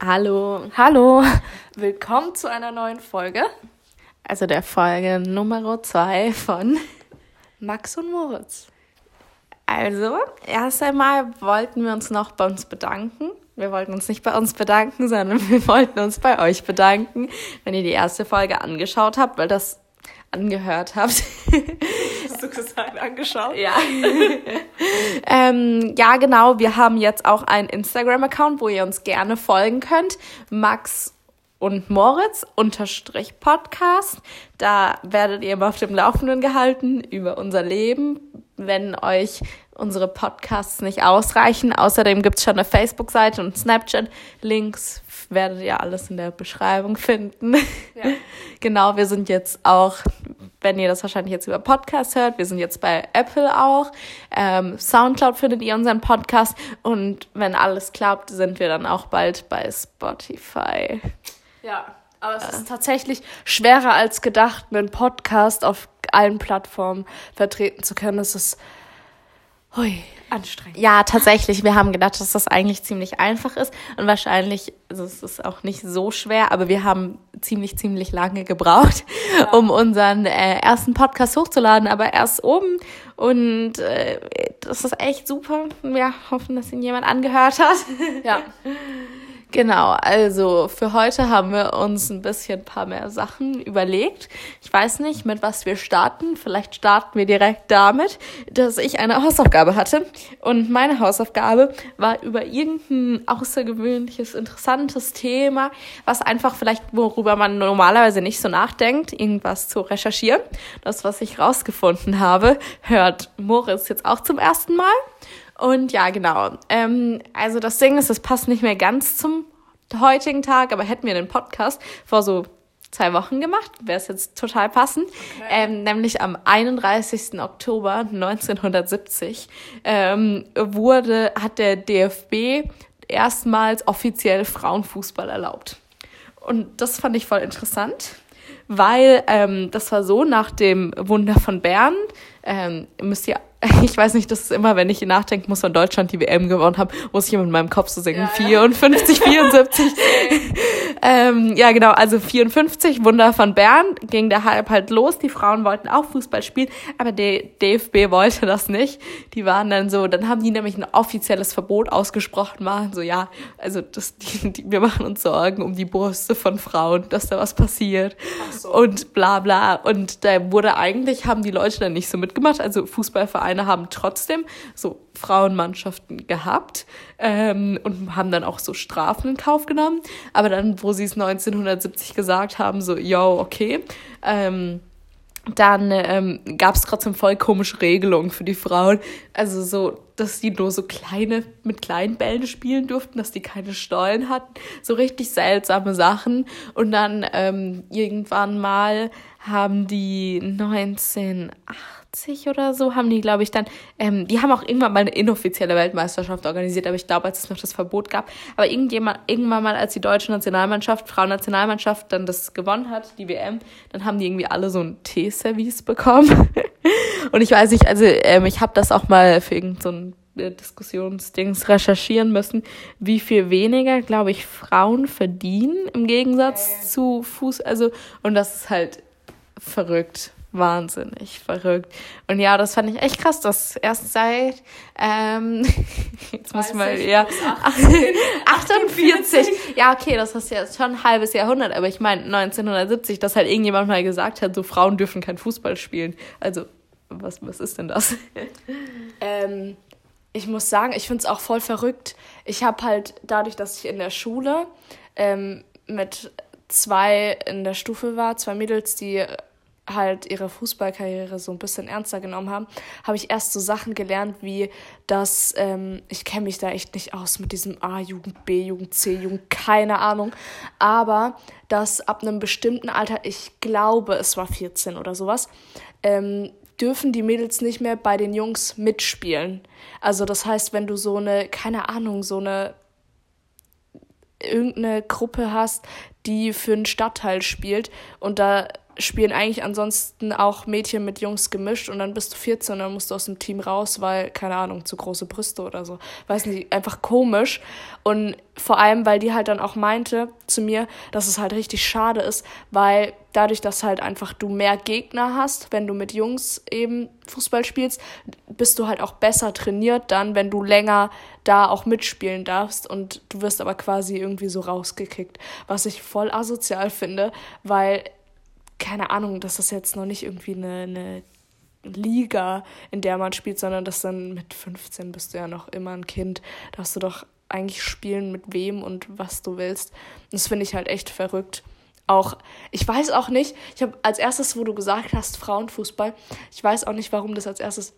Hallo. Hallo. Willkommen zu einer neuen Folge. Also der Folge Nummer 2 von Max und Moritz. Also, erst einmal wollten wir uns noch bei uns bedanken. Wir wollten uns nicht bei uns bedanken, sondern wir wollten uns bei euch bedanken, wenn ihr die erste Folge angeschaut habt, weil das angehört habt. Hast du gesagt, angeschaut? Ja. ähm, ja, genau. Wir haben jetzt auch einen Instagram-Account, wo ihr uns gerne folgen könnt. Max und Moritz unterstrich Podcast. Da werdet ihr immer auf dem Laufenden gehalten über unser Leben. Wenn euch unsere Podcasts nicht ausreichen. Außerdem gibt es schon eine Facebook-Seite und Snapchat. Links werdet ihr alles in der Beschreibung finden. Ja. genau, wir sind jetzt auch, wenn ihr das wahrscheinlich jetzt über Podcast hört, wir sind jetzt bei Apple auch. Ähm, Soundcloud findet ihr unseren Podcast und wenn alles klappt, sind wir dann auch bald bei Spotify. Ja, aber es ist tatsächlich schwerer als gedacht, einen Podcast auf allen Plattformen vertreten zu können. Es ist Hui, anstrengend. Ja, tatsächlich. Wir haben gedacht, dass das eigentlich ziemlich einfach ist und wahrscheinlich, also es ist auch nicht so schwer, aber wir haben ziemlich, ziemlich lange gebraucht, ja. um unseren äh, ersten Podcast hochzuladen, aber erst oben und äh, das ist echt super. Wir hoffen, dass ihn jemand angehört hat. Ja. Genau, also für heute haben wir uns ein bisschen ein paar mehr Sachen überlegt. Ich weiß nicht, mit was wir starten. Vielleicht starten wir direkt damit, dass ich eine Hausaufgabe hatte. Und meine Hausaufgabe war über irgendein außergewöhnliches, interessantes Thema, was einfach vielleicht, worüber man normalerweise nicht so nachdenkt, irgendwas zu recherchieren. Das, was ich rausgefunden habe, hört Moritz jetzt auch zum ersten Mal. Und ja, genau. Ähm, also das Ding ist, es passt nicht mehr ganz zum heutigen Tag, aber hätten wir den Podcast vor so zwei Wochen gemacht, wäre es jetzt total passend. Okay. Ähm, nämlich am 31. Oktober 1970 ähm, wurde, hat der DFB erstmals offiziell Frauenfußball erlaubt. Und das fand ich voll interessant, weil ähm, das war so nach dem Wunder von Bern. Ähm, müsst ihr ich weiß nicht, das ist immer, wenn ich nachdenken muss, wann Deutschland die WM gewonnen hat, muss ich immer in meinem Kopf so singen. Ja, 54, 74. ähm, ja, genau, also 54, Wunder von Bern, ging der Hype halt los. Die Frauen wollten auch Fußball spielen, aber der DFB wollte das nicht. Die waren dann so, dann haben die nämlich ein offizielles Verbot ausgesprochen, waren so, ja, also das, die, die, wir machen uns Sorgen um die Brüste von Frauen, dass da was passiert. So. Und bla bla. Und da wurde eigentlich, haben die Leute dann nicht so mitgemacht, also Fußballvereine Vereine haben trotzdem so Frauenmannschaften gehabt ähm, und haben dann auch so Strafen in Kauf genommen. Aber dann, wo sie es 1970 gesagt haben, so, yo, okay, ähm, dann ähm, gab es trotzdem voll komische Regelungen für die Frauen. Also so, dass die nur so kleine, mit kleinen Bällen spielen durften, dass die keine Stollen hatten. So richtig seltsame Sachen. Und dann ähm, irgendwann mal haben die 1980 80 oder so haben die, glaube ich, dann, ähm, die haben auch irgendwann mal eine inoffizielle Weltmeisterschaft organisiert, aber ich glaube, als es noch das Verbot gab. Aber irgendjemand, irgendwann mal, als die deutsche Nationalmannschaft, Frauennationalmannschaft dann das gewonnen hat, die WM, dann haben die irgendwie alle so ein Teeservice bekommen. Und ich weiß nicht, also ähm, ich habe das auch mal für irgendein so äh, Diskussionsdings recherchieren müssen, wie viel weniger, glaube ich, Frauen verdienen im Gegensatz zu Fuß. Also, und das ist halt verrückt wahnsinnig verrückt. Und ja, das fand ich echt krass, dass erst seit, ähm, jetzt muss mal, ja, 48. Ja, okay, das ist jetzt schon ein halbes Jahrhundert, aber ich meine 1970, dass halt irgendjemand mal gesagt hat, so Frauen dürfen kein Fußball spielen. Also, was, was ist denn das? ähm, ich muss sagen, ich finde es auch voll verrückt. Ich habe halt dadurch, dass ich in der Schule ähm, mit zwei in der Stufe war, zwei Mädels, die halt ihre Fußballkarriere so ein bisschen ernster genommen haben, habe ich erst so Sachen gelernt, wie dass ähm, ich kenne mich da echt nicht aus mit diesem A-Jugend, B-Jugend, C-Jugend, keine Ahnung, aber dass ab einem bestimmten Alter, ich glaube, es war 14 oder sowas, ähm, dürfen die Mädels nicht mehr bei den Jungs mitspielen. Also das heißt, wenn du so eine, keine Ahnung, so eine irgendeine Gruppe hast, die für einen Stadtteil spielt und da spielen eigentlich ansonsten auch Mädchen mit Jungs gemischt und dann bist du 14 und dann musst du aus dem Team raus, weil, keine Ahnung, zu große Brüste oder so. Weiß nicht, einfach komisch. Und vor allem, weil die halt dann auch meinte zu mir, dass es halt richtig schade ist, weil dadurch, dass halt einfach du mehr Gegner hast, wenn du mit Jungs eben Fußball spielst, bist du halt auch besser trainiert dann, wenn du länger da auch mitspielen darfst und du wirst aber quasi irgendwie so rausgekickt, was ich voll asozial finde, weil keine Ahnung, das ist jetzt noch nicht irgendwie eine, eine Liga, in der man spielt, sondern das dann mit 15 bist du ja noch immer ein Kind. Da hast du doch eigentlich spielen mit wem und was du willst. Das finde ich halt echt verrückt. Auch, ich weiß auch nicht, ich habe als erstes, wo du gesagt hast, Frauenfußball, ich weiß auch nicht, warum das als erstes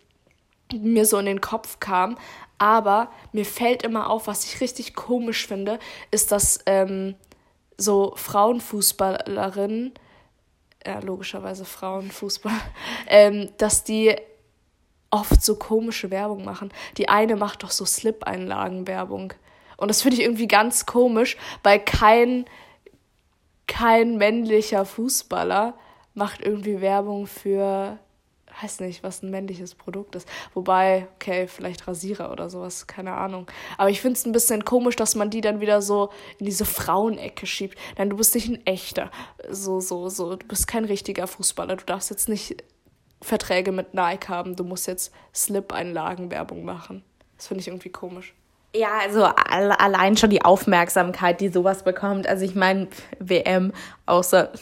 mir so in den Kopf kam, aber mir fällt immer auf, was ich richtig komisch finde, ist, dass ähm, so Frauenfußballerinnen ja, logischerweise Frauenfußball, ähm, dass die oft so komische Werbung machen. Die eine macht doch so Slip-Einlagen-Werbung. Und das finde ich irgendwie ganz komisch, weil kein, kein männlicher Fußballer macht irgendwie Werbung für weiß nicht, was ein männliches Produkt ist. Wobei, okay, vielleicht Rasierer oder sowas, keine Ahnung. Aber ich finde es ein bisschen komisch, dass man die dann wieder so in diese Frauenecke schiebt. Denn du bist nicht ein echter. So, so, so. Du bist kein richtiger Fußballer. Du darfst jetzt nicht Verträge mit Nike haben. Du musst jetzt Slip-Einlagen-Werbung machen. Das finde ich irgendwie komisch. Ja, also allein schon die Aufmerksamkeit, die sowas bekommt. Also ich meine, WM, außer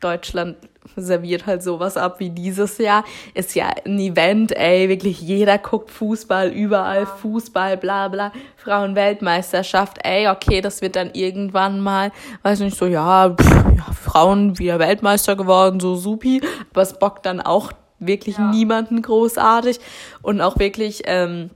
Deutschland serviert halt sowas ab wie dieses Jahr. Ist ja ein Event, ey, wirklich jeder guckt Fußball, überall Fußball, bla bla. Frauenweltmeisterschaft, ey, okay, das wird dann irgendwann mal, weiß nicht, so, ja, pff, ja Frauen wieder Weltmeister geworden, so supi. Aber es bockt dann auch wirklich ja. niemanden großartig. Und auch wirklich, ähm,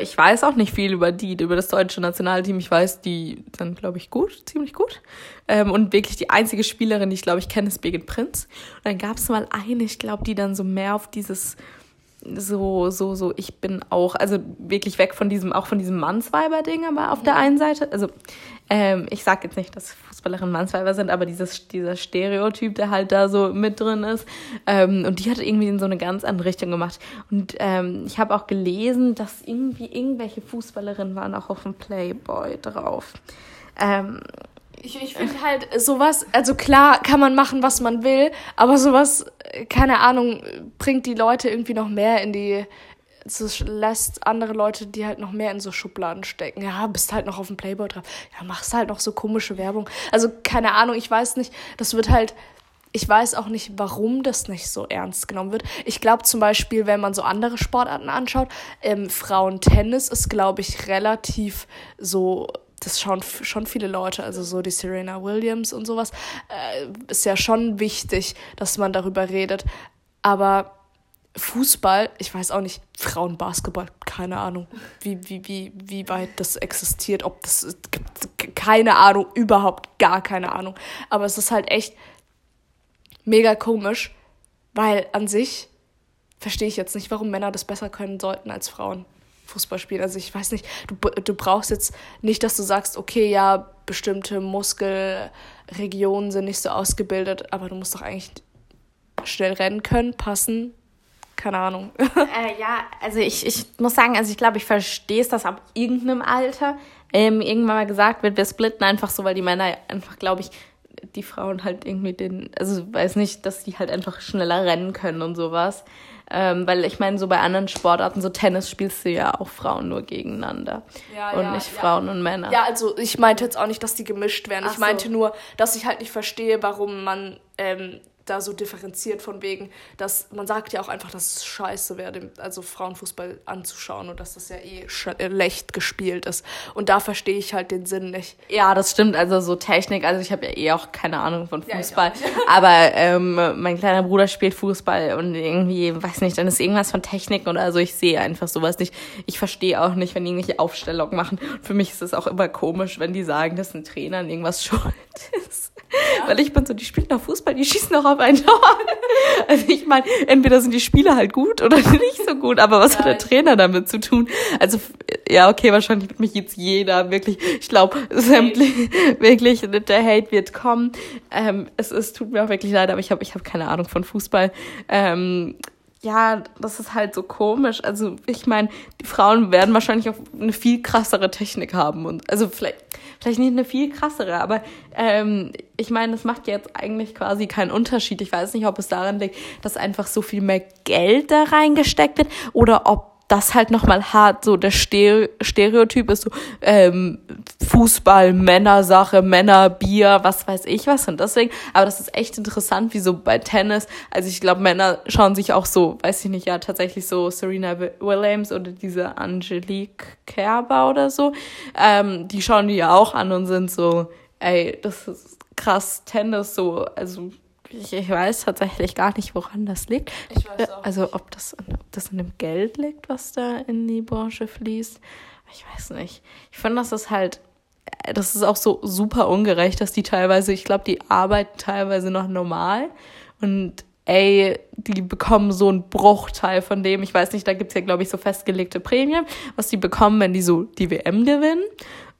ich weiß auch nicht viel über die, über das deutsche Nationalteam. Ich weiß, die sind, glaube ich, gut, ziemlich gut. Ähm, und wirklich die einzige Spielerin, die ich, glaube ich, kenne, ist Birgit Prinz. Und dann gab es mal eine, ich glaube, die dann so mehr auf dieses so, so, so, ich bin auch, also wirklich weg von diesem, auch von diesem Mannsweiber-Ding, aber auf der einen Seite, also ähm, ich sag jetzt nicht, dass Fußballerinnen Mannsweiber sind, aber dieses, dieser Stereotyp, der halt da so mit drin ist. Ähm, und die hat irgendwie in so eine ganz andere Richtung gemacht. Und ähm, ich habe auch gelesen, dass irgendwie irgendwelche Fußballerinnen waren auch auf dem Playboy drauf. Ähm, ich, ich finde halt sowas, also klar kann man machen, was man will, aber sowas, keine Ahnung, bringt die Leute irgendwie noch mehr in die, lässt andere Leute, die halt noch mehr in so Schubladen stecken. Ja, bist halt noch auf dem Playboy drauf. Ja, machst halt noch so komische Werbung. Also keine Ahnung, ich weiß nicht, das wird halt, ich weiß auch nicht, warum das nicht so ernst genommen wird. Ich glaube zum Beispiel, wenn man so andere Sportarten anschaut, ähm, Frauentennis ist, glaube ich, relativ so das schauen schon viele Leute, also so die Serena Williams und sowas, äh, ist ja schon wichtig, dass man darüber redet. Aber Fußball, ich weiß auch nicht, Frauenbasketball, keine Ahnung, wie, wie, wie, wie weit das existiert, ob das keine Ahnung, überhaupt gar keine Ahnung. Aber es ist halt echt mega komisch, weil an sich verstehe ich jetzt nicht, warum Männer das besser können sollten als Frauen. Fußball spielen. Also ich weiß nicht, du, du brauchst jetzt nicht, dass du sagst, okay, ja, bestimmte Muskelregionen sind nicht so ausgebildet, aber du musst doch eigentlich schnell rennen können, passen. Keine Ahnung. Äh, ja, also ich, ich muss sagen, also ich glaube, ich verstehe es, dass ab irgendeinem Alter ähm, irgendwann mal gesagt wird, wir splitten einfach so, weil die Männer einfach, glaube ich, die Frauen halt irgendwie den, also weiß nicht, dass die halt einfach schneller rennen können und sowas. Ähm, weil ich meine, so bei anderen Sportarten, so Tennis spielst du ja auch Frauen nur gegeneinander. Ja, und ja, nicht ja. Frauen und Männer. Ja, also ich meinte jetzt auch nicht, dass die gemischt werden. Ach ich meinte so. nur, dass ich halt nicht verstehe, warum man ähm, da so differenziert von wegen, dass man sagt ja auch einfach, dass es scheiße wäre, also Frauenfußball anzuschauen und dass das ja eh schlecht gespielt ist. Und da verstehe ich halt den Sinn nicht. Ja, das stimmt. Also so Technik, also ich habe ja eh auch keine Ahnung von Fußball. Ja, aber ähm, mein kleiner Bruder spielt Fußball und irgendwie, weiß nicht, dann ist irgendwas von Technik oder so. Ich sehe einfach sowas nicht. Ich verstehe auch nicht, wenn die irgendwelche Aufstellungen machen. Für mich ist es auch immer komisch, wenn die sagen, dass ein Trainer an irgendwas schuld ist. Ja. Weil ich bin so, die spielen noch Fußball, die schießen noch auf ein Tor. Also ich meine, entweder sind die Spieler halt gut oder nicht so gut, aber was Nein. hat der Trainer damit zu tun? Also ja, okay, wahrscheinlich wird mich jetzt jeder wirklich, ich glaube, wirklich, der Hate wird kommen. Ähm, es, es tut mir auch wirklich leid, aber ich habe ich hab keine Ahnung von Fußball. Ähm, ja, das ist halt so komisch. Also ich meine, die Frauen werden wahrscheinlich auch eine viel krassere Technik haben und also vielleicht vielleicht nicht eine viel krassere, aber ähm, ich meine, das macht jetzt eigentlich quasi keinen Unterschied. Ich weiß nicht, ob es daran liegt, dass einfach so viel mehr Geld da reingesteckt wird oder ob das halt nochmal hart so der Stereotyp ist, so ähm, Fußball, Männersache, Männer, Bier, was weiß ich was. Und deswegen, aber das ist echt interessant, wie so bei Tennis. Also ich glaube, Männer schauen sich auch so, weiß ich nicht, ja, tatsächlich so Serena Williams oder diese Angelique Kerber oder so. Ähm, die schauen die ja auch an und sind so, ey, das ist krass Tennis, so, also ich, ich weiß tatsächlich gar nicht, woran das liegt. Ich weiß auch also ob das, ob das in dem Geld liegt, was da in die Branche fließt. Ich weiß nicht. Ich finde, das ist halt, das ist auch so super ungerecht, dass die teilweise, ich glaube, die arbeiten teilweise noch normal und ey, die bekommen so einen Bruchteil von dem. Ich weiß nicht, da gibt's ja, glaube ich, so festgelegte Prämien, was die bekommen, wenn die so die WM gewinnen.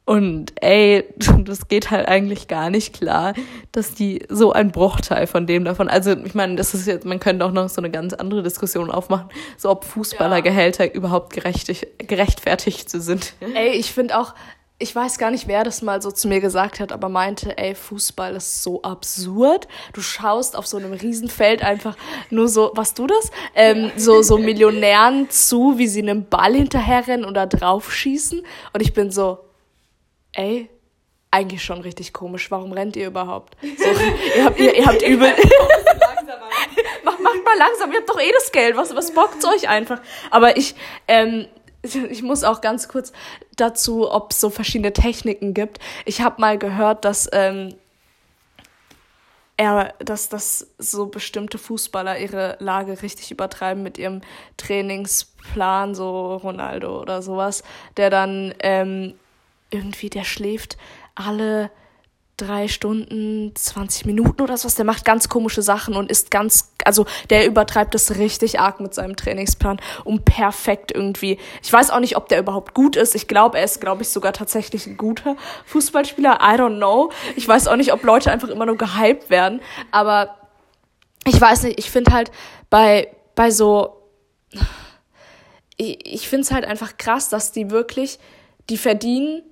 Und ey, das geht halt eigentlich gar nicht klar, dass die so ein Bruchteil von dem davon, also ich meine, das ist jetzt, man könnte auch noch so eine ganz andere Diskussion aufmachen, so ob Fußballergehälter ja. überhaupt gerechtfertigt sind. Ey, ich finde auch, ich weiß gar nicht, wer das mal so zu mir gesagt hat, aber meinte, ey, Fußball ist so absurd. Du schaust auf so einem Riesenfeld einfach nur so, was du das? Ähm, so, so Millionären zu, wie sie einem Ball hinterherrennen oder draufschießen. Und ich bin so, ey, eigentlich schon richtig komisch. Warum rennt ihr überhaupt? So, ihr, habt, ihr, ihr habt übel. macht, macht mal langsam, ihr habt doch eh das Geld. Was, was bockt's euch einfach? Aber ich, ähm, ich muss auch ganz kurz dazu, ob es so verschiedene Techniken gibt. Ich habe mal gehört, dass ähm, er, dass, dass so bestimmte Fußballer ihre Lage richtig übertreiben mit ihrem Trainingsplan, so Ronaldo oder sowas, der dann ähm, irgendwie, der schläft alle drei Stunden, 20 Minuten oder sowas. Der macht ganz komische Sachen und ist ganz, also der übertreibt das richtig arg mit seinem Trainingsplan, um perfekt irgendwie. Ich weiß auch nicht, ob der überhaupt gut ist. Ich glaube, er ist, glaube ich, sogar tatsächlich ein guter Fußballspieler. I don't know. Ich weiß auch nicht, ob Leute einfach immer nur gehypt werden. Aber ich weiß nicht, ich finde halt bei, bei so, ich, ich finde es halt einfach krass, dass die wirklich, die verdienen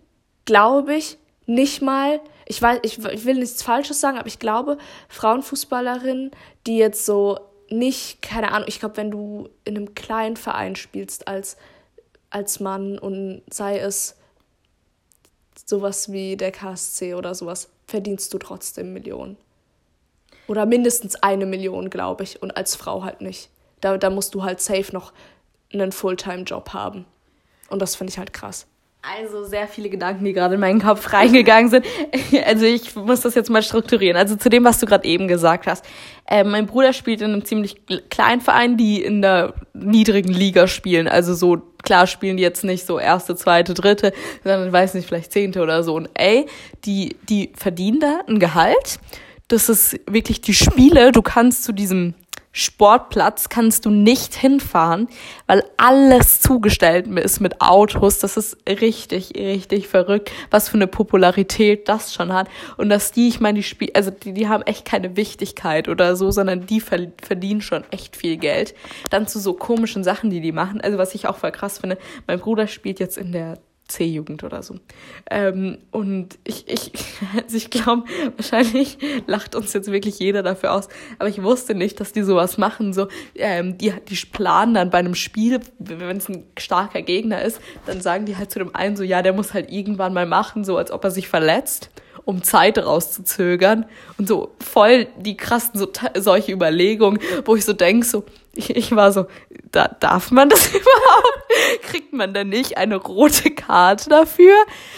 glaube ich, nicht mal, ich weiß, ich, ich will nichts Falsches sagen, aber ich glaube, Frauenfußballerinnen, die jetzt so nicht, keine Ahnung, ich glaube, wenn du in einem kleinen Verein spielst als, als Mann und sei es sowas wie der KSC oder sowas, verdienst du trotzdem Millionen. Oder mindestens eine Million, glaube ich. Und als Frau halt nicht. Da, da musst du halt safe noch einen Fulltime-Job haben. Und das finde ich halt krass. Also sehr viele Gedanken, die gerade in meinen Kopf reingegangen sind. Also ich muss das jetzt mal strukturieren. Also zu dem, was du gerade eben gesagt hast. Äh, mein Bruder spielt in einem ziemlich kleinen Verein, die in der niedrigen Liga spielen. Also so, klar spielen die jetzt nicht so erste, zweite, dritte, sondern weiß nicht, vielleicht zehnte oder so. Und ey, die, die verdienen da ein Gehalt. Das ist wirklich die Spiele. Du kannst zu diesem Sportplatz kannst du nicht hinfahren, weil alles zugestellt ist mit Autos. Das ist richtig, richtig verrückt, was für eine Popularität das schon hat. Und dass die, ich meine, die Spiel, also die, die haben echt keine Wichtigkeit oder so, sondern die verdienen schon echt viel Geld. Dann zu so komischen Sachen, die die machen. Also was ich auch voll krass finde, mein Bruder spielt jetzt in der C-Jugend oder so. Ähm, und ich, ich, also ich glaube, wahrscheinlich lacht uns jetzt wirklich jeder dafür aus, aber ich wusste nicht, dass die sowas machen. So, ähm, die, die planen dann bei einem Spiel, wenn es ein starker Gegner ist, dann sagen die halt zu dem einen so, ja, der muss halt irgendwann mal machen, so als ob er sich verletzt um Zeit rauszuzögern und so voll die krassen so, solche Überlegungen, wo ich so denk so, ich, ich war so, da, darf man das überhaupt? Kriegt man denn nicht eine rote Karte dafür?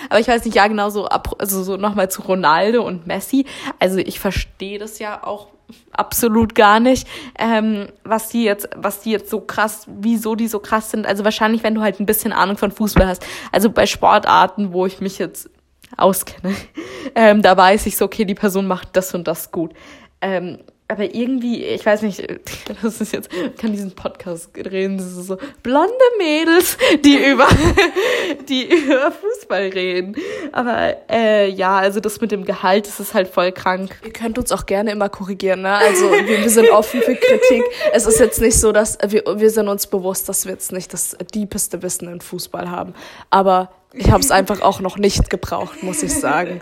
Aber ich weiß nicht, ja genau so, also so nochmal zu Ronaldo und Messi. Also ich verstehe das ja auch absolut gar nicht, ähm, was die jetzt, was die jetzt so krass, wieso die so krass sind. Also wahrscheinlich, wenn du halt ein bisschen Ahnung von Fußball hast. Also bei Sportarten, wo ich mich jetzt auskenne, ähm, da weiß ich so, okay, die Person macht das und das gut. Ähm, aber irgendwie, ich weiß nicht, das ist jetzt, kann diesen Podcast reden, das ist so blonde Mädels, die über, die über Fußball reden. Aber äh, ja, also das mit dem Gehalt, das ist halt voll krank. Ihr könnt uns auch gerne immer korrigieren, ne? Also wir, wir sind offen für Kritik. Es ist jetzt nicht so, dass wir, wir sind uns bewusst, dass wir jetzt nicht das diepeste Wissen in Fußball haben. Aber ich habe es einfach auch noch nicht gebraucht, muss ich sagen.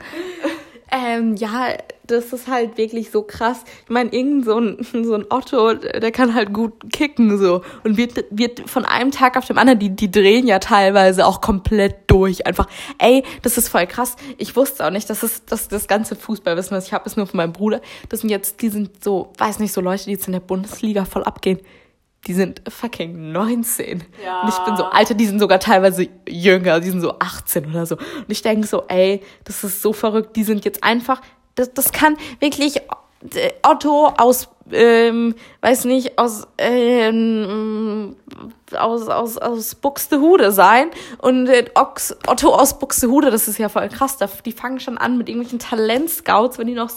Ähm, ja, das ist halt wirklich so krass. Ich meine, irgend so ein, so ein Otto, der kann halt gut kicken so und wird, wird von einem Tag auf dem anderen, die, die drehen ja teilweise auch komplett durch. Einfach, ey, das ist voll krass. Ich wusste auch nicht, dass das, das, das ganze Fußballwissen, was ich habe, ist nur von meinem Bruder. Das sind jetzt, die sind so, weiß nicht, so Leute, die jetzt in der Bundesliga voll abgehen die sind fucking 19. Ja. Und ich bin so, Alter, die sind sogar teilweise jünger, die sind so 18 oder so. Und ich denke so, ey, das ist so verrückt, die sind jetzt einfach, das, das kann wirklich äh, Otto aus, ähm, weiß nicht, aus, ähm, aus, aus, aus Buxtehude sein und äh, Ox, Otto aus Buxtehude, das ist ja voll krass, die fangen schon an mit irgendwelchen Talentscouts, wenn die noch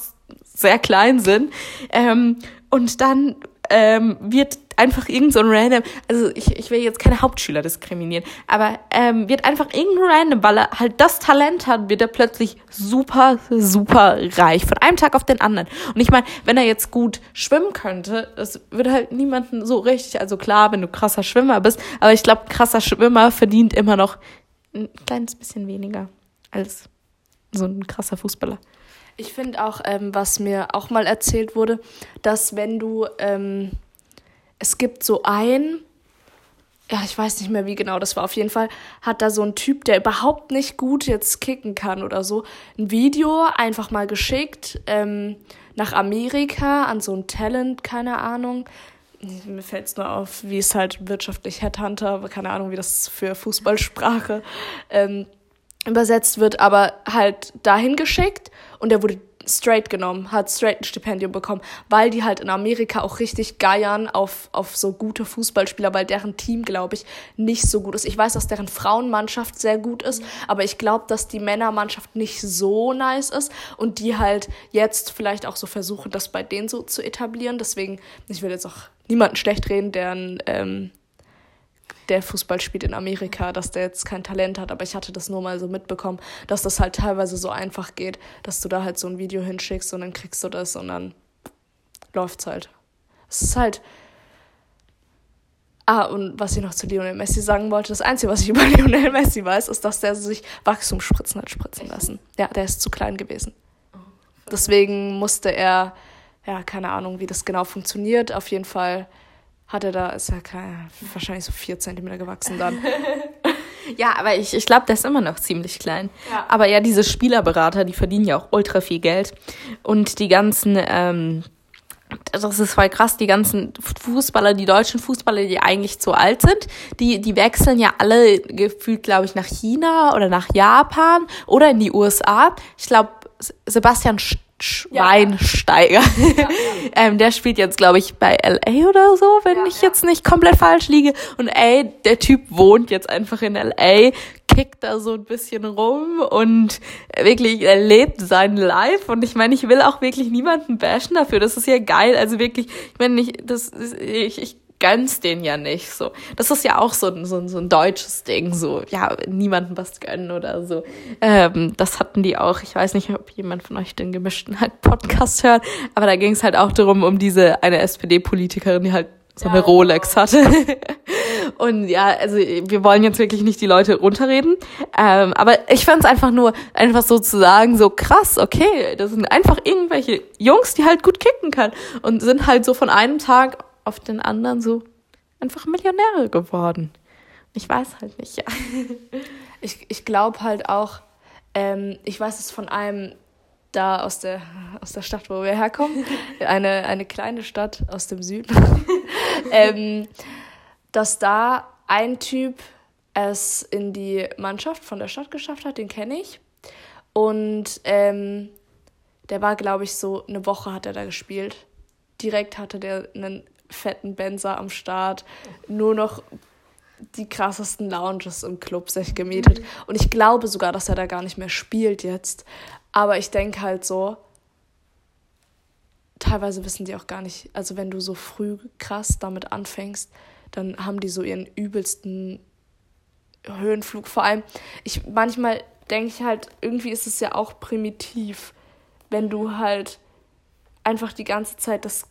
sehr klein sind. Ähm, und dann ähm, wird einfach irgend so ein random, also ich, ich will jetzt keine Hauptschüler diskriminieren, aber ähm, wird einfach irgendein random, weil er halt das Talent hat, wird er plötzlich super, super reich. Von einem Tag auf den anderen. Und ich meine, wenn er jetzt gut schwimmen könnte, das würde halt niemanden so richtig, also klar, wenn du krasser Schwimmer bist, aber ich glaube, krasser Schwimmer verdient immer noch ein kleines bisschen weniger als so ein krasser Fußballer. Ich finde auch, ähm, was mir auch mal erzählt wurde, dass wenn du ähm, es gibt so ein, ja, ich weiß nicht mehr, wie genau das war. Auf jeden Fall hat da so ein Typ, der überhaupt nicht gut jetzt kicken kann oder so, ein Video einfach mal geschickt ähm, nach Amerika an so ein Talent, keine Ahnung. Mir fällt es nur auf, wie es halt wirtschaftlich Headhunter, keine Ahnung, wie das für Fußballsprache ähm, übersetzt wird, aber halt dahin geschickt und er wurde straight genommen, hat straight ein Stipendium bekommen, weil die halt in Amerika auch richtig geiern auf, auf so gute Fußballspieler, weil deren Team, glaube ich, nicht so gut ist. Ich weiß, dass deren Frauenmannschaft sehr gut ist, aber ich glaube, dass die Männermannschaft nicht so nice ist und die halt jetzt vielleicht auch so versuchen, das bei denen so zu etablieren. Deswegen, ich will jetzt auch niemanden schlecht reden, deren ähm, der Fußball spielt in Amerika, dass der jetzt kein Talent hat, aber ich hatte das nur mal so mitbekommen, dass das halt teilweise so einfach geht, dass du da halt so ein Video hinschickst und dann kriegst du das und dann läuft's halt. Es ist halt. Ah, und was ich noch zu Lionel Messi sagen wollte, das Einzige, was ich über Lionel Messi weiß, ist, dass der sich Wachstumsspritzen hat spritzen lassen. Ja, der ist zu klein gewesen. Deswegen musste er, ja, keine Ahnung, wie das genau funktioniert. Auf jeden Fall hat er da, ist er kein, wahrscheinlich so vier Zentimeter gewachsen dann. ja, aber ich, ich glaube, der ist immer noch ziemlich klein. Ja. Aber ja, diese Spielerberater, die verdienen ja auch ultra viel Geld. Und die ganzen, ähm, das ist voll krass, die ganzen Fußballer, die deutschen Fußballer, die eigentlich zu alt sind, die, die wechseln ja alle gefühlt, glaube ich, nach China oder nach Japan oder in die USA. Ich glaube, Sebastian Schweinsteiger. Ja, ja. ähm, der spielt jetzt, glaube ich, bei LA oder so, wenn ja, ich jetzt nicht komplett falsch liege. Und ey, der Typ wohnt jetzt einfach in LA, kickt da so ein bisschen rum und wirklich, er lebt sein Life. Und ich meine, ich will auch wirklich niemanden bashen dafür. Das ist ja geil. Also wirklich, ich meine, ich, das, ich, ich gönnst den ja nicht. So, das ist ja auch so, ein so, so ein deutsches Ding, so ja niemandem was gönnen oder so. Ähm, das hatten die auch. Ich weiß nicht, ob jemand von euch den gemischten halt Podcast hört, aber da ging es halt auch darum um diese eine SPD-Politikerin, die halt so eine ja, Rolex hatte. Und ja, also wir wollen jetzt wirklich nicht die Leute runterreden. Ähm, aber ich fand es einfach nur, einfach so zu sagen, so krass, okay, das sind einfach irgendwelche Jungs, die halt gut kicken können. Und sind halt so von einem Tag auf den anderen so einfach Millionäre geworden. Ich weiß halt nicht, ja. Ich, ich glaube halt auch, ähm, ich weiß es von einem da aus der, aus der Stadt, wo wir herkommen, eine, eine kleine Stadt aus dem Süden, ähm, dass da ein Typ es in die Mannschaft von der Stadt geschafft hat, den kenne ich. Und ähm, der war, glaube ich, so eine Woche hat er da gespielt. Direkt hatte der einen fetten Benzer am Start, nur noch die krassesten Lounges im Club sich gemietet. Mhm. Und ich glaube sogar, dass er da gar nicht mehr spielt jetzt. Aber ich denke halt so, teilweise wissen die auch gar nicht, also wenn du so früh krass damit anfängst, dann haben die so ihren übelsten Höhenflug. Vor allem, ich manchmal denke ich halt, irgendwie ist es ja auch primitiv, wenn du halt einfach die ganze Zeit das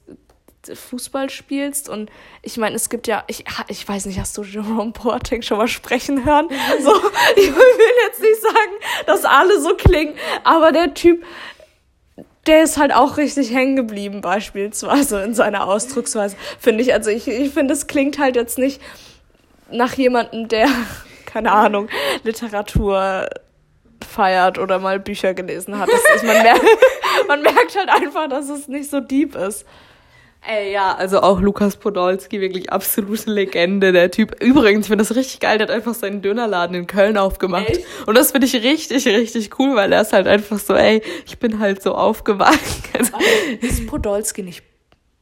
Fußball spielst und ich meine, es gibt ja, ich, ich weiß nicht, hast du Jerome Boateng schon mal sprechen hören? So, ich will jetzt nicht sagen, dass alle so klingen, aber der Typ, der ist halt auch richtig hängen geblieben, beispielsweise in seiner Ausdrucksweise, finde ich. Also ich, ich finde, es klingt halt jetzt nicht nach jemandem, der, keine Ahnung, Literatur feiert oder mal Bücher gelesen hat. Ist, man, merkt, man merkt halt einfach, dass es nicht so deep ist. Ey, ja, also auch Lukas Podolski, wirklich absolute Legende, der Typ. Übrigens, ich finde das richtig geil, der hat einfach seinen Dönerladen in Köln aufgemacht. Echt? Und das finde ich richtig, richtig cool, weil er ist halt einfach so, ey, ich bin halt so aufgewacht. Also, ist Podolski nicht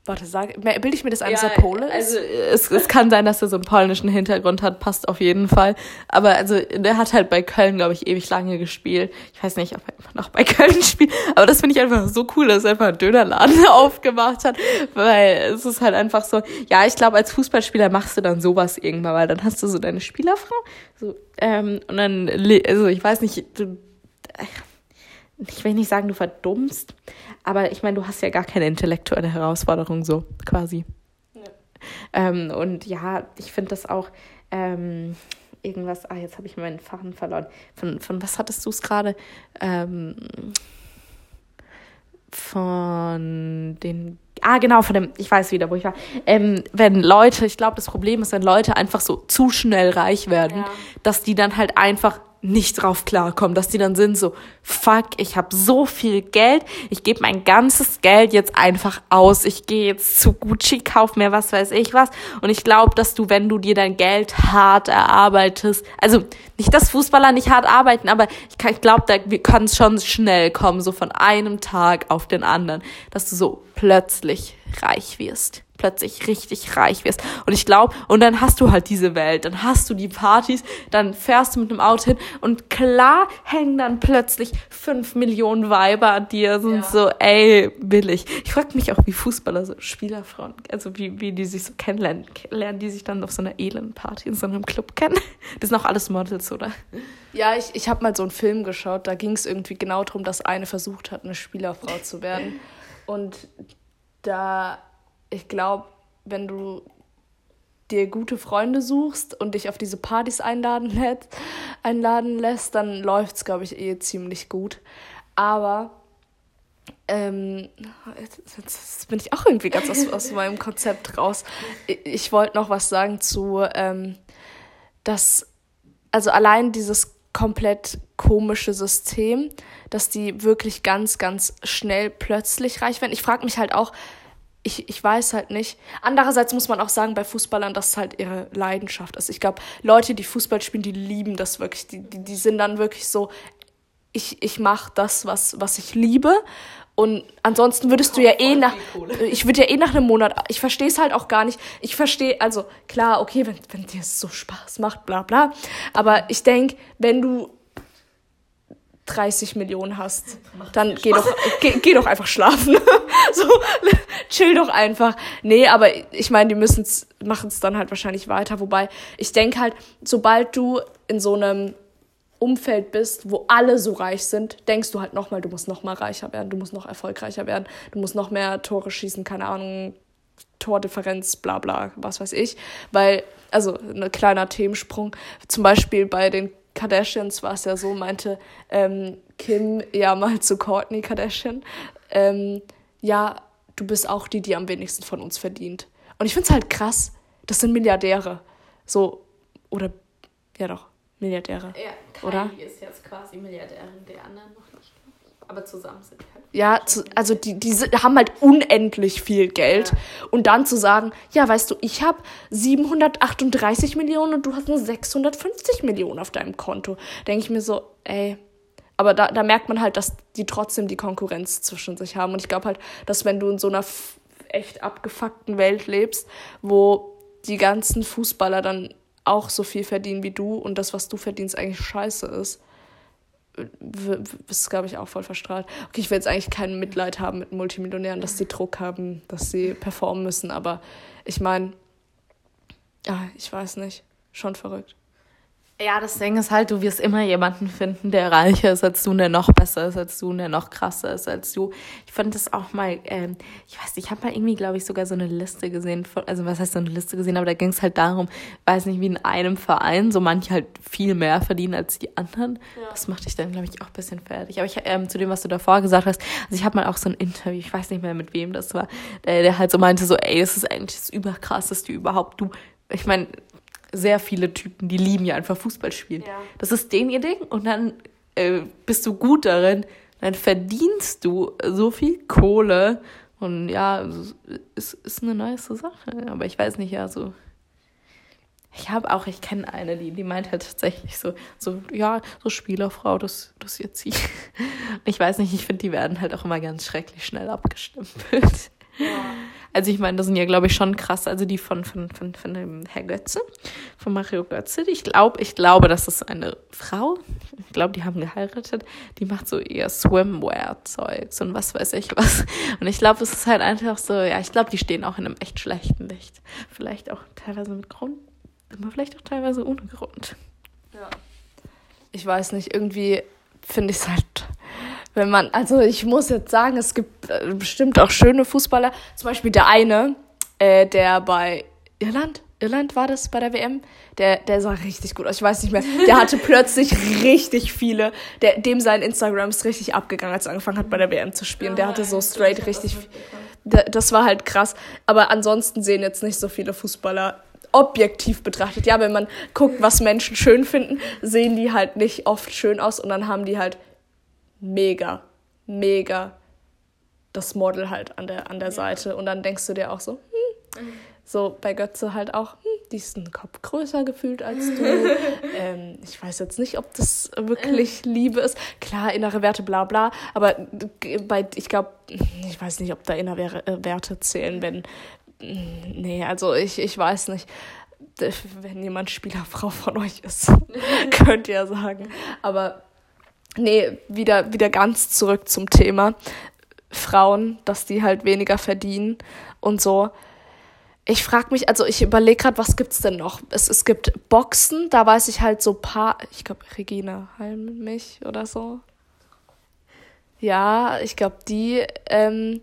Warte, sag, bilde ich mir das ein, dass er Pole ist? Also, es, es kann sein, dass er so einen polnischen Hintergrund hat, passt auf jeden Fall. Aber also, der hat halt bei Köln, glaube ich, ewig lange gespielt. Ich weiß nicht, ob er immer noch bei Köln spielt, aber das finde ich einfach so cool, dass er einfach einen Dönerladen aufgemacht hat, weil es ist halt einfach so, ja, ich glaube, als Fußballspieler machst du dann sowas irgendwann, weil dann hast du so deine Spielerfrau, so, ähm, und dann, also, ich weiß nicht, du, ich will nicht sagen, du verdummst, aber ich meine, du hast ja gar keine intellektuelle Herausforderung so quasi. Ja. Ähm, und ja, ich finde das auch ähm, irgendwas, ah, jetzt habe ich meinen Faden verloren. Von, von was hattest du es gerade? Ähm, von den Ah, genau, von dem, ich weiß wieder, wo ich war. Ähm, wenn Leute, ich glaube, das Problem ist, wenn Leute einfach so zu schnell reich werden, ja. dass die dann halt einfach nicht drauf klarkommen, dass die dann sind so, fuck, ich habe so viel Geld, ich gebe mein ganzes Geld jetzt einfach aus, ich gehe jetzt zu Gucci, kauf mir was weiß ich was. Und ich glaube, dass du, wenn du dir dein Geld hart erarbeitest, also nicht, dass Fußballer nicht hart arbeiten, aber ich, ich glaube, da kann es schon schnell kommen, so von einem Tag auf den anderen, dass du so plötzlich reich wirst plötzlich richtig reich wirst. Und ich glaube, und dann hast du halt diese Welt, dann hast du die Partys, dann fährst du mit einem Auto hin und klar hängen dann plötzlich fünf Millionen Weiber an dir, sind ja. so, ey, billig. Ich frage mich auch, wie Fußballer, so Spielerfrauen, also wie, wie die sich so kennenlernen, lernen die sich dann auf so einer Elend-Party in so einem Club kennen. Das sind auch alles Models, oder? Ja, ich, ich habe mal so einen Film geschaut, da ging es irgendwie genau darum, dass eine versucht hat, eine Spielerfrau zu werden. Und da ich glaube, wenn du dir gute Freunde suchst und dich auf diese Partys einladen lässt, einladen lässt dann läuft es, glaube ich, eh ziemlich gut. Aber ähm, jetzt, jetzt, bin ich auch irgendwie ganz aus, aus meinem Konzept raus. Ich, ich wollte noch was sagen zu, ähm, dass, also allein dieses komplett komische System, dass die wirklich ganz, ganz schnell plötzlich reich werden. Ich frage mich halt auch, ich, ich weiß halt nicht. Andererseits muss man auch sagen, bei Fußballern, dass es halt ihre Leidenschaft ist. Ich glaube, Leute, die Fußball spielen, die lieben das wirklich. Die, die, die sind dann wirklich so, ich, ich mache das, was, was ich liebe. Und ansonsten würdest du ja eh nach, ich würde ja eh nach einem Monat, ich verstehe es halt auch gar nicht. Ich verstehe, also klar, okay, wenn, wenn dir es so Spaß macht, bla bla. Aber ich denke, wenn du 30 Millionen hast, dann geh doch, geh, geh doch einfach schlafen. so, chill doch einfach. Nee, aber ich meine, die müssen es, machen es dann halt wahrscheinlich weiter. Wobei, ich denke halt, sobald du in so einem Umfeld bist, wo alle so reich sind, denkst du halt nochmal, du musst noch mal reicher werden, du musst noch erfolgreicher werden, du musst noch mehr Tore schießen, keine Ahnung, Tordifferenz, bla bla, was weiß ich. Weil, also ein kleiner Themensprung, zum Beispiel bei den Kardashians war es ja so, meinte ähm, Kim ja mal zu Courtney Kardashian, ähm, ja, du bist auch die, die am wenigsten von uns verdient. Und ich finde es halt krass, das sind Milliardäre. So, oder, ja doch, Milliardäre. Ja, Kylie oder? ist jetzt quasi Milliardärin, der anderen noch nicht. Aber zusammen sind wir halt. Ja, zu, also die, die haben halt unendlich viel Geld. Ja. Und dann zu sagen, ja, weißt du, ich habe 738 Millionen und du hast nur 650 Millionen auf deinem Konto. Denke ich mir so, ey. Aber da, da merkt man halt, dass die trotzdem die Konkurrenz zwischen sich haben. Und ich glaube halt, dass wenn du in so einer echt abgefuckten Welt lebst, wo die ganzen Fußballer dann auch so viel verdienen wie du und das, was du verdienst, eigentlich scheiße ist, ist, glaube ich, auch voll verstrahlt. Okay, ich will jetzt eigentlich kein Mitleid haben mit Multimillionären, dass sie Druck haben, dass sie performen müssen, aber ich meine, ja, ich weiß nicht, schon verrückt. Ja, das Ding ist halt, du wirst immer jemanden finden, der reicher ist als du, der noch besser ist als du, der noch krasser ist als du. Ich fand das auch mal, ähm, ich weiß nicht, ich habe mal irgendwie, glaube ich, sogar so eine Liste gesehen, von, also was heißt so eine Liste gesehen, aber da ging es halt darum, weiß nicht, wie in einem Verein so manche halt viel mehr verdienen als die anderen. Ja. Das macht dich dann, glaube ich, auch ein bisschen fertig. Aber ich, ähm, zu dem, was du davor gesagt hast, also ich habe mal auch so ein Interview, ich weiß nicht mehr mit wem das war, der, der halt so meinte so, ey, das ist eigentlich das Überkrasseste überhaupt. Du, ich meine, sehr viele Typen, die lieben ja einfach Fußball spielen. Ja. Das ist den ihr Ding und dann äh, bist du gut darin, dann verdienst du so viel Kohle und ja, es ist eine nice Sache. Aber ich weiß nicht, ja, so. Ich habe auch, ich kenne eine, die, die meint halt tatsächlich so, so, ja, so Spielerfrau, das, das ihr Ziel. Ich weiß nicht, ich finde, die werden halt auch immer ganz schrecklich schnell abgestempelt. Ja. Also ich meine, das sind ja, glaube ich, schon krass. Also die von, von, von, von dem Herr Götze, von Mario Götze. Ich glaube, ich glaube, das ist eine Frau. Ich glaube, die haben geheiratet. Die macht so eher Swimwear-Zeugs und was weiß ich was. Und ich glaube, es ist halt einfach so, ja, ich glaube, die stehen auch in einem echt schlechten Licht. Vielleicht auch teilweise mit Grund, aber vielleicht auch teilweise ohne Grund. Ja. Ich weiß nicht, irgendwie finde ich es halt wenn man, also ich muss jetzt sagen, es gibt äh, bestimmt auch schöne Fußballer. Zum Beispiel der eine, äh, der bei Irland, Irland war das bei der WM, der, der sah richtig gut aus. Ich weiß nicht mehr. Der hatte plötzlich richtig viele. Der, dem sein Instagram ist richtig abgegangen, als er angefangen hat, bei der WM zu spielen. Der hatte so straight richtig. Das war halt krass. Aber ansonsten sehen jetzt nicht so viele Fußballer objektiv betrachtet. Ja, wenn man guckt, was Menschen schön finden, sehen die halt nicht oft schön aus und dann haben die halt mega, mega das Model halt an der, an der ja. Seite. Und dann denkst du dir auch so, hm, mhm. so bei Götze halt auch, hm, die ist ein Kopf größer gefühlt als du. ähm, ich weiß jetzt nicht, ob das wirklich Liebe ist. Klar, innere Werte, bla bla. Aber bei, ich glaube, ich weiß nicht, ob da innere äh, Werte zählen, wenn. Nee, also ich, ich weiß nicht wenn jemand Spielerfrau von euch ist, könnt ihr ja sagen. Aber nee, wieder, wieder ganz zurück zum Thema. Frauen, dass die halt weniger verdienen und so. Ich frage mich, also ich überlege gerade, was gibt's denn noch? Es, es gibt Boxen, da weiß ich halt so paar, ich glaube Regina Heimlich oder so. Ja, ich glaube die. Ähm,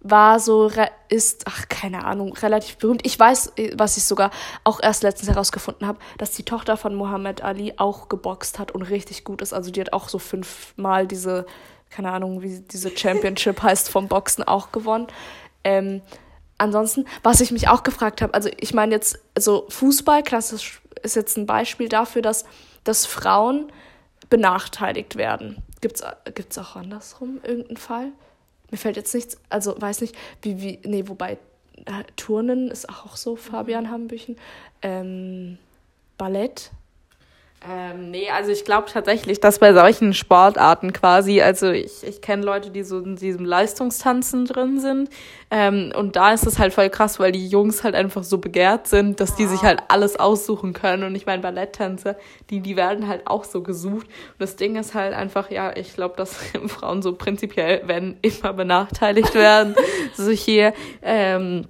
war so, ist, ach, keine Ahnung, relativ berühmt. Ich weiß, was ich sogar auch erst letztens herausgefunden habe, dass die Tochter von Muhammad Ali auch geboxt hat und richtig gut ist. Also die hat auch so fünfmal diese, keine Ahnung, wie diese Championship heißt, vom Boxen auch gewonnen. Ähm, ansonsten, was ich mich auch gefragt habe, also ich meine jetzt, also Fußball, klassisch ist jetzt ein Beispiel dafür, dass, dass Frauen benachteiligt werden. Gibt es auch andersrum irgendeinen Fall? Mir fällt jetzt nichts, also weiß nicht, wie, wie, nee, wobei äh, Turnen ist auch so, Fabian mhm. Hambüchen. Ähm, Ballett ähm, nee, also ich glaube tatsächlich, dass bei solchen Sportarten quasi, also ich, ich kenne Leute, die so in diesem Leistungstanzen drin sind. Ähm, und da ist es halt voll krass, weil die Jungs halt einfach so begehrt sind, dass die sich halt alles aussuchen können. Und ich meine, Balletttänzer, die, die werden halt auch so gesucht. Und das Ding ist halt einfach, ja, ich glaube, dass Frauen so prinzipiell, wenn immer benachteiligt werden. so hier, ähm,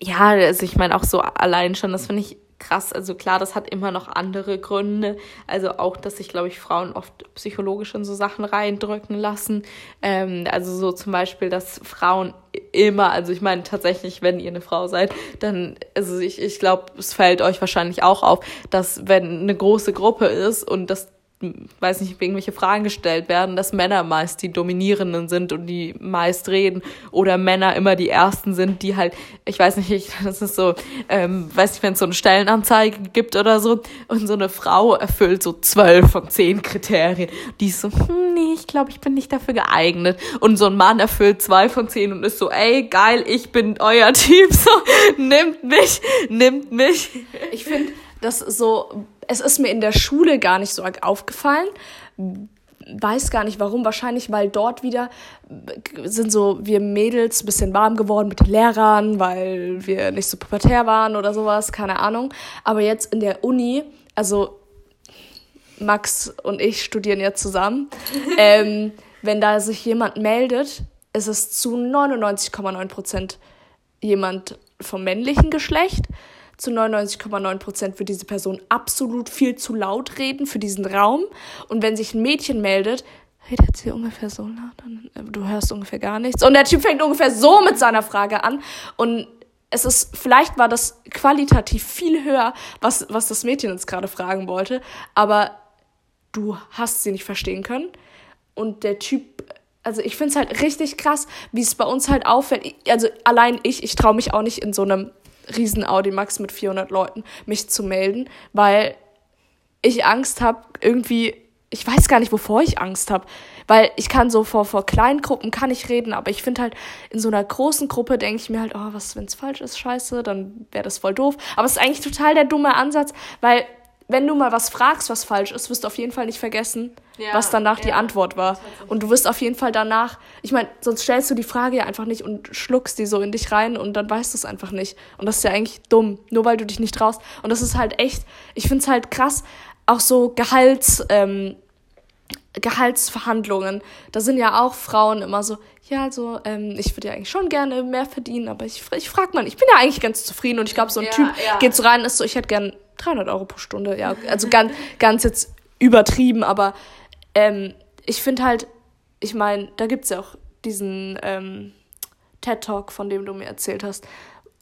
ja, also ich meine auch so allein schon, das finde ich krass. Also klar, das hat immer noch andere Gründe. Also auch, dass sich, glaube ich, Frauen oft psychologisch in so Sachen reindrücken lassen. Ähm, also so zum Beispiel, dass Frauen immer, also ich meine tatsächlich, wenn ihr eine Frau seid, dann, also ich, ich glaube, es fällt euch wahrscheinlich auch auf, dass wenn eine große Gruppe ist und das weiß nicht, irgendwelche Fragen gestellt werden, dass Männer meist die Dominierenden sind und die meist reden oder Männer immer die Ersten sind, die halt, ich weiß nicht, ich, das ist so, ähm, weiß nicht, wenn es so eine Stellenanzeige gibt oder so und so eine Frau erfüllt so zwölf von zehn Kriterien, die ist so, hm, nee, ich glaube, ich bin nicht dafür geeignet und so ein Mann erfüllt zwei von zehn und ist so, ey, geil, ich bin euer Typ, so, nimmt mich, nimmt mich. Ich finde, das so es ist mir in der Schule gar nicht so aufgefallen. weiß gar nicht warum, wahrscheinlich weil dort wieder sind so wir Mädels ein bisschen warm geworden mit den Lehrern, weil wir nicht so pubertär waren oder sowas, keine Ahnung. Aber jetzt in der Uni, also Max und ich studieren ja zusammen, ähm, wenn da sich jemand meldet, ist es zu 99,9 Prozent jemand vom männlichen Geschlecht. Zu 99,9 Prozent wird diese Person absolut viel zu laut reden für diesen Raum. Und wenn sich ein Mädchen meldet, redet sie ungefähr so laut, du hörst ungefähr gar nichts. Und der Typ fängt ungefähr so mit seiner Frage an. Und es ist, vielleicht war das qualitativ viel höher, was, was das Mädchen jetzt gerade fragen wollte, aber du hast sie nicht verstehen können. Und der Typ also ich finde es halt richtig krass, wie es bei uns halt auffällt. Also allein ich, ich traue mich auch nicht in so einem riesen Audimax mit 400 Leuten mich zu melden, weil ich Angst habe, irgendwie, ich weiß gar nicht, wovor ich Angst habe. Weil ich kann so vor, vor kleinen Gruppen kann ich reden, aber ich finde halt, in so einer großen Gruppe denke ich mir halt, oh, was, wenn es falsch ist, scheiße, dann wäre das voll doof. Aber es ist eigentlich total der dumme Ansatz, weil wenn du mal was fragst, was falsch ist, wirst du auf jeden Fall nicht vergessen, ja, was danach ja. die Antwort war. Und du wirst auf jeden Fall danach, ich meine, sonst stellst du die Frage ja einfach nicht und schluckst die so in dich rein und dann weißt du es einfach nicht. Und das ist ja eigentlich dumm, nur weil du dich nicht traust. Und das ist halt echt, ich finde es halt krass, auch so Gehalts, ähm, Gehaltsverhandlungen. Da sind ja auch Frauen immer so, ja, also ähm, ich würde ja eigentlich schon gerne mehr verdienen, aber ich, ich frage mal, ich bin ja eigentlich ganz zufrieden und ich glaube, so ein ja, Typ ja. geht so rein, ist so, ich hätte gern 300 Euro pro Stunde, ja, also ganz, ganz jetzt übertrieben, aber ähm, ich finde halt, ich meine, da gibt es ja auch diesen ähm, TED-Talk, von dem du mir erzählt hast.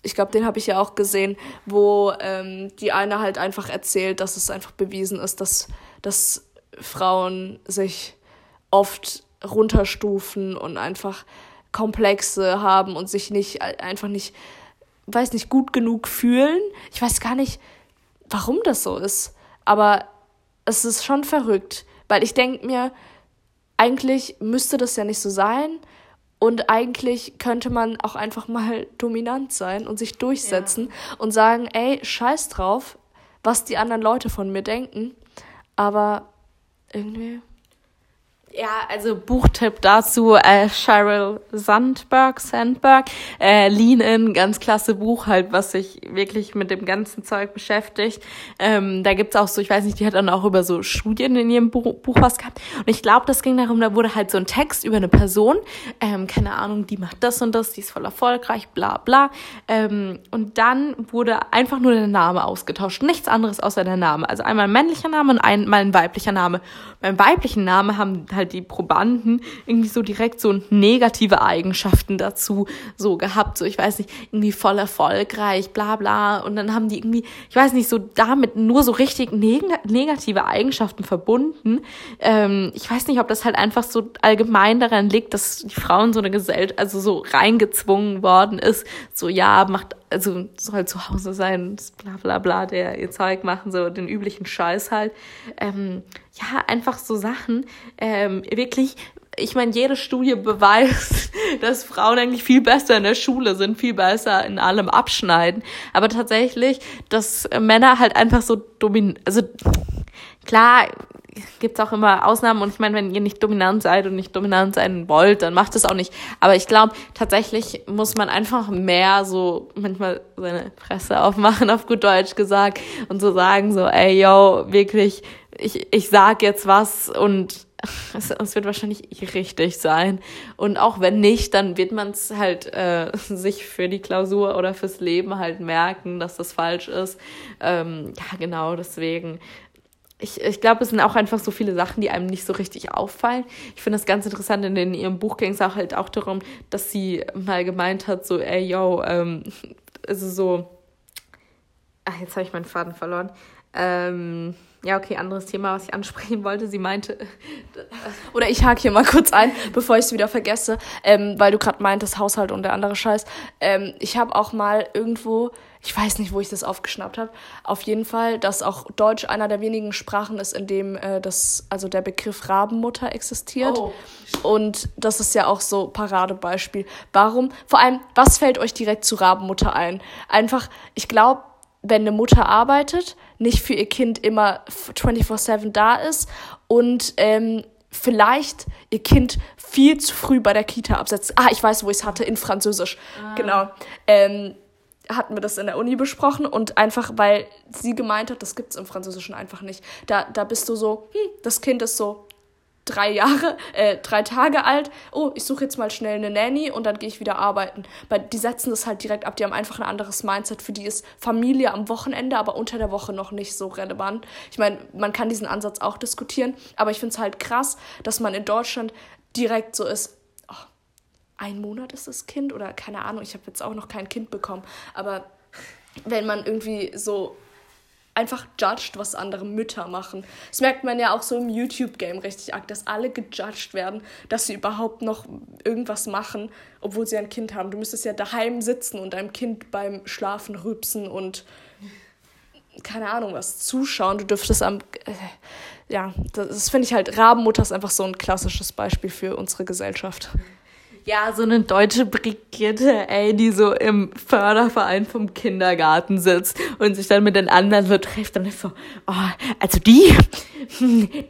Ich glaube, den habe ich ja auch gesehen, wo ähm, die eine halt einfach erzählt, dass es einfach bewiesen ist, dass, dass Frauen sich oft runterstufen und einfach Komplexe haben und sich nicht einfach nicht, weiß nicht, gut genug fühlen. Ich weiß gar nicht, warum das so ist. Aber es ist schon verrückt, weil ich denke mir, eigentlich müsste das ja nicht so sein. Und eigentlich könnte man auch einfach mal dominant sein und sich durchsetzen ja. und sagen, ey, scheiß drauf, was die anderen Leute von mir denken. Aber irgendwie ja, also Buchtipp dazu, äh, Sheryl Sandberg, Sandberg, äh, Lean In, ganz klasse Buch halt, was sich wirklich mit dem ganzen Zeug beschäftigt. Ähm, da gibt's auch so, ich weiß nicht, die hat dann auch über so Studien in ihrem Buch, Buch was gehabt. Und ich glaube, das ging darum, da wurde halt so ein Text über eine Person, ähm, keine Ahnung, die macht das und das, die ist voll erfolgreich, bla bla. Ähm, und dann wurde einfach nur der Name ausgetauscht, nichts anderes außer der Name. Also einmal ein männlicher Name und einmal ein weiblicher Name. Beim weiblichen Namen haben halt die Probanden irgendwie so direkt so negative Eigenschaften dazu so gehabt, so ich weiß nicht, irgendwie voll erfolgreich, bla bla. Und dann haben die irgendwie, ich weiß nicht, so damit nur so richtig neg negative Eigenschaften verbunden. Ähm, ich weiß nicht, ob das halt einfach so allgemein daran liegt, dass die Frauen so eine Gesellschaft, also so reingezwungen worden ist, so ja, macht also soll zu Hause sein, bla bla bla, der ihr Zeug machen, so den üblichen Scheiß halt. Ähm, ja, einfach so Sachen. Ähm, wirklich, ich meine, jede Studie beweist, dass Frauen eigentlich viel besser in der Schule sind, viel besser in allem abschneiden. Aber tatsächlich, dass Männer halt einfach so dominant, also klar, gibt es auch immer Ausnahmen und ich meine, wenn ihr nicht dominant seid und nicht dominant sein wollt, dann macht es auch nicht. Aber ich glaube, tatsächlich muss man einfach mehr so manchmal seine Fresse aufmachen, auf gut Deutsch gesagt, und so sagen so, ey, yo, wirklich, ich, ich sag jetzt was und es, es wird wahrscheinlich richtig sein. Und auch wenn nicht, dann wird man es halt äh, sich für die Klausur oder fürs Leben halt merken, dass das falsch ist. Ähm, ja, genau, deswegen ich, ich glaube, es sind auch einfach so viele Sachen, die einem nicht so richtig auffallen. Ich finde das ganz interessant, in, in ihrem Buch ging es auch halt auch darum, dass sie mal gemeint hat, so, ey, yo, ähm, also so, ach, jetzt habe ich meinen Faden verloren. Ähm, ja, okay, anderes Thema, was ich ansprechen wollte. Sie meinte. Oder ich hake hier mal kurz ein, bevor ich es wieder vergesse, ähm, weil du gerade meintest, Haushalt und der andere Scheiß. Ähm, ich habe auch mal irgendwo, ich weiß nicht, wo ich das aufgeschnappt habe, auf jeden Fall, dass auch Deutsch einer der wenigen Sprachen ist, in dem äh, das, also der Begriff Rabenmutter existiert. Oh. Und das ist ja auch so Paradebeispiel. Warum? Vor allem, was fällt euch direkt zu Rabenmutter ein? Einfach, ich glaube, wenn eine Mutter arbeitet, nicht für ihr Kind immer 24-7 da ist und ähm, vielleicht ihr Kind viel zu früh bei der Kita absetzt. Ah, ich weiß, wo ich es hatte, in Französisch. Ah. Genau. Ähm, hatten wir das in der Uni besprochen und einfach, weil sie gemeint hat, das gibt es im Französischen einfach nicht. Da, da bist du so, hm, das Kind ist so drei Jahre, äh, drei Tage alt. Oh, ich suche jetzt mal schnell eine Nanny und dann gehe ich wieder arbeiten. Weil die setzen das halt direkt ab. Die haben einfach ein anderes Mindset. Für die ist Familie am Wochenende, aber unter der Woche noch nicht so relevant. Ich meine, man kann diesen Ansatz auch diskutieren, aber ich finde es halt krass, dass man in Deutschland direkt so ist. Ein Monat ist das Kind oder keine Ahnung. Ich habe jetzt auch noch kein Kind bekommen, aber wenn man irgendwie so einfach judged, was andere Mütter machen. Das merkt man ja auch so im YouTube-Game richtig arg, dass alle gejudged werden, dass sie überhaupt noch irgendwas machen, obwohl sie ein Kind haben. Du müsstest ja daheim sitzen und deinem Kind beim Schlafen rübsen und keine Ahnung was zuschauen. Du dürftest am. Äh, ja, das finde ich halt. Rabenmutter ist einfach so ein klassisches Beispiel für unsere Gesellschaft. Ja, so eine deutsche Brigitte, ey, die so im Förderverein vom Kindergarten sitzt und sich dann mit den anderen so trifft und ist so, oh, also die,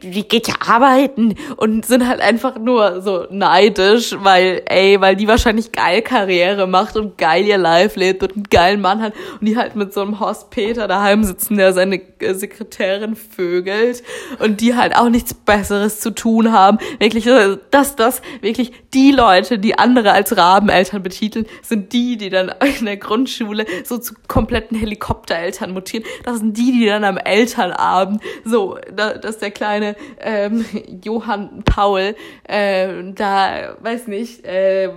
die geht ja arbeiten und sind halt einfach nur so neidisch, weil, ey, weil die wahrscheinlich geil Karriere macht und geil ihr Life lebt und einen geilen Mann hat und die halt mit so einem Horst Peter daheim sitzen, der seine äh, Sekretärin vögelt und die halt auch nichts Besseres zu tun haben. Wirklich, äh, dass das wirklich die Leute, die die andere als Rabeneltern betiteln, sind die, die dann in der Grundschule so zu kompletten Helikoptereltern mutieren. Das sind die, die dann am Elternabend so, da, dass der kleine ähm, Johann Paul äh, da, weiß nicht, äh,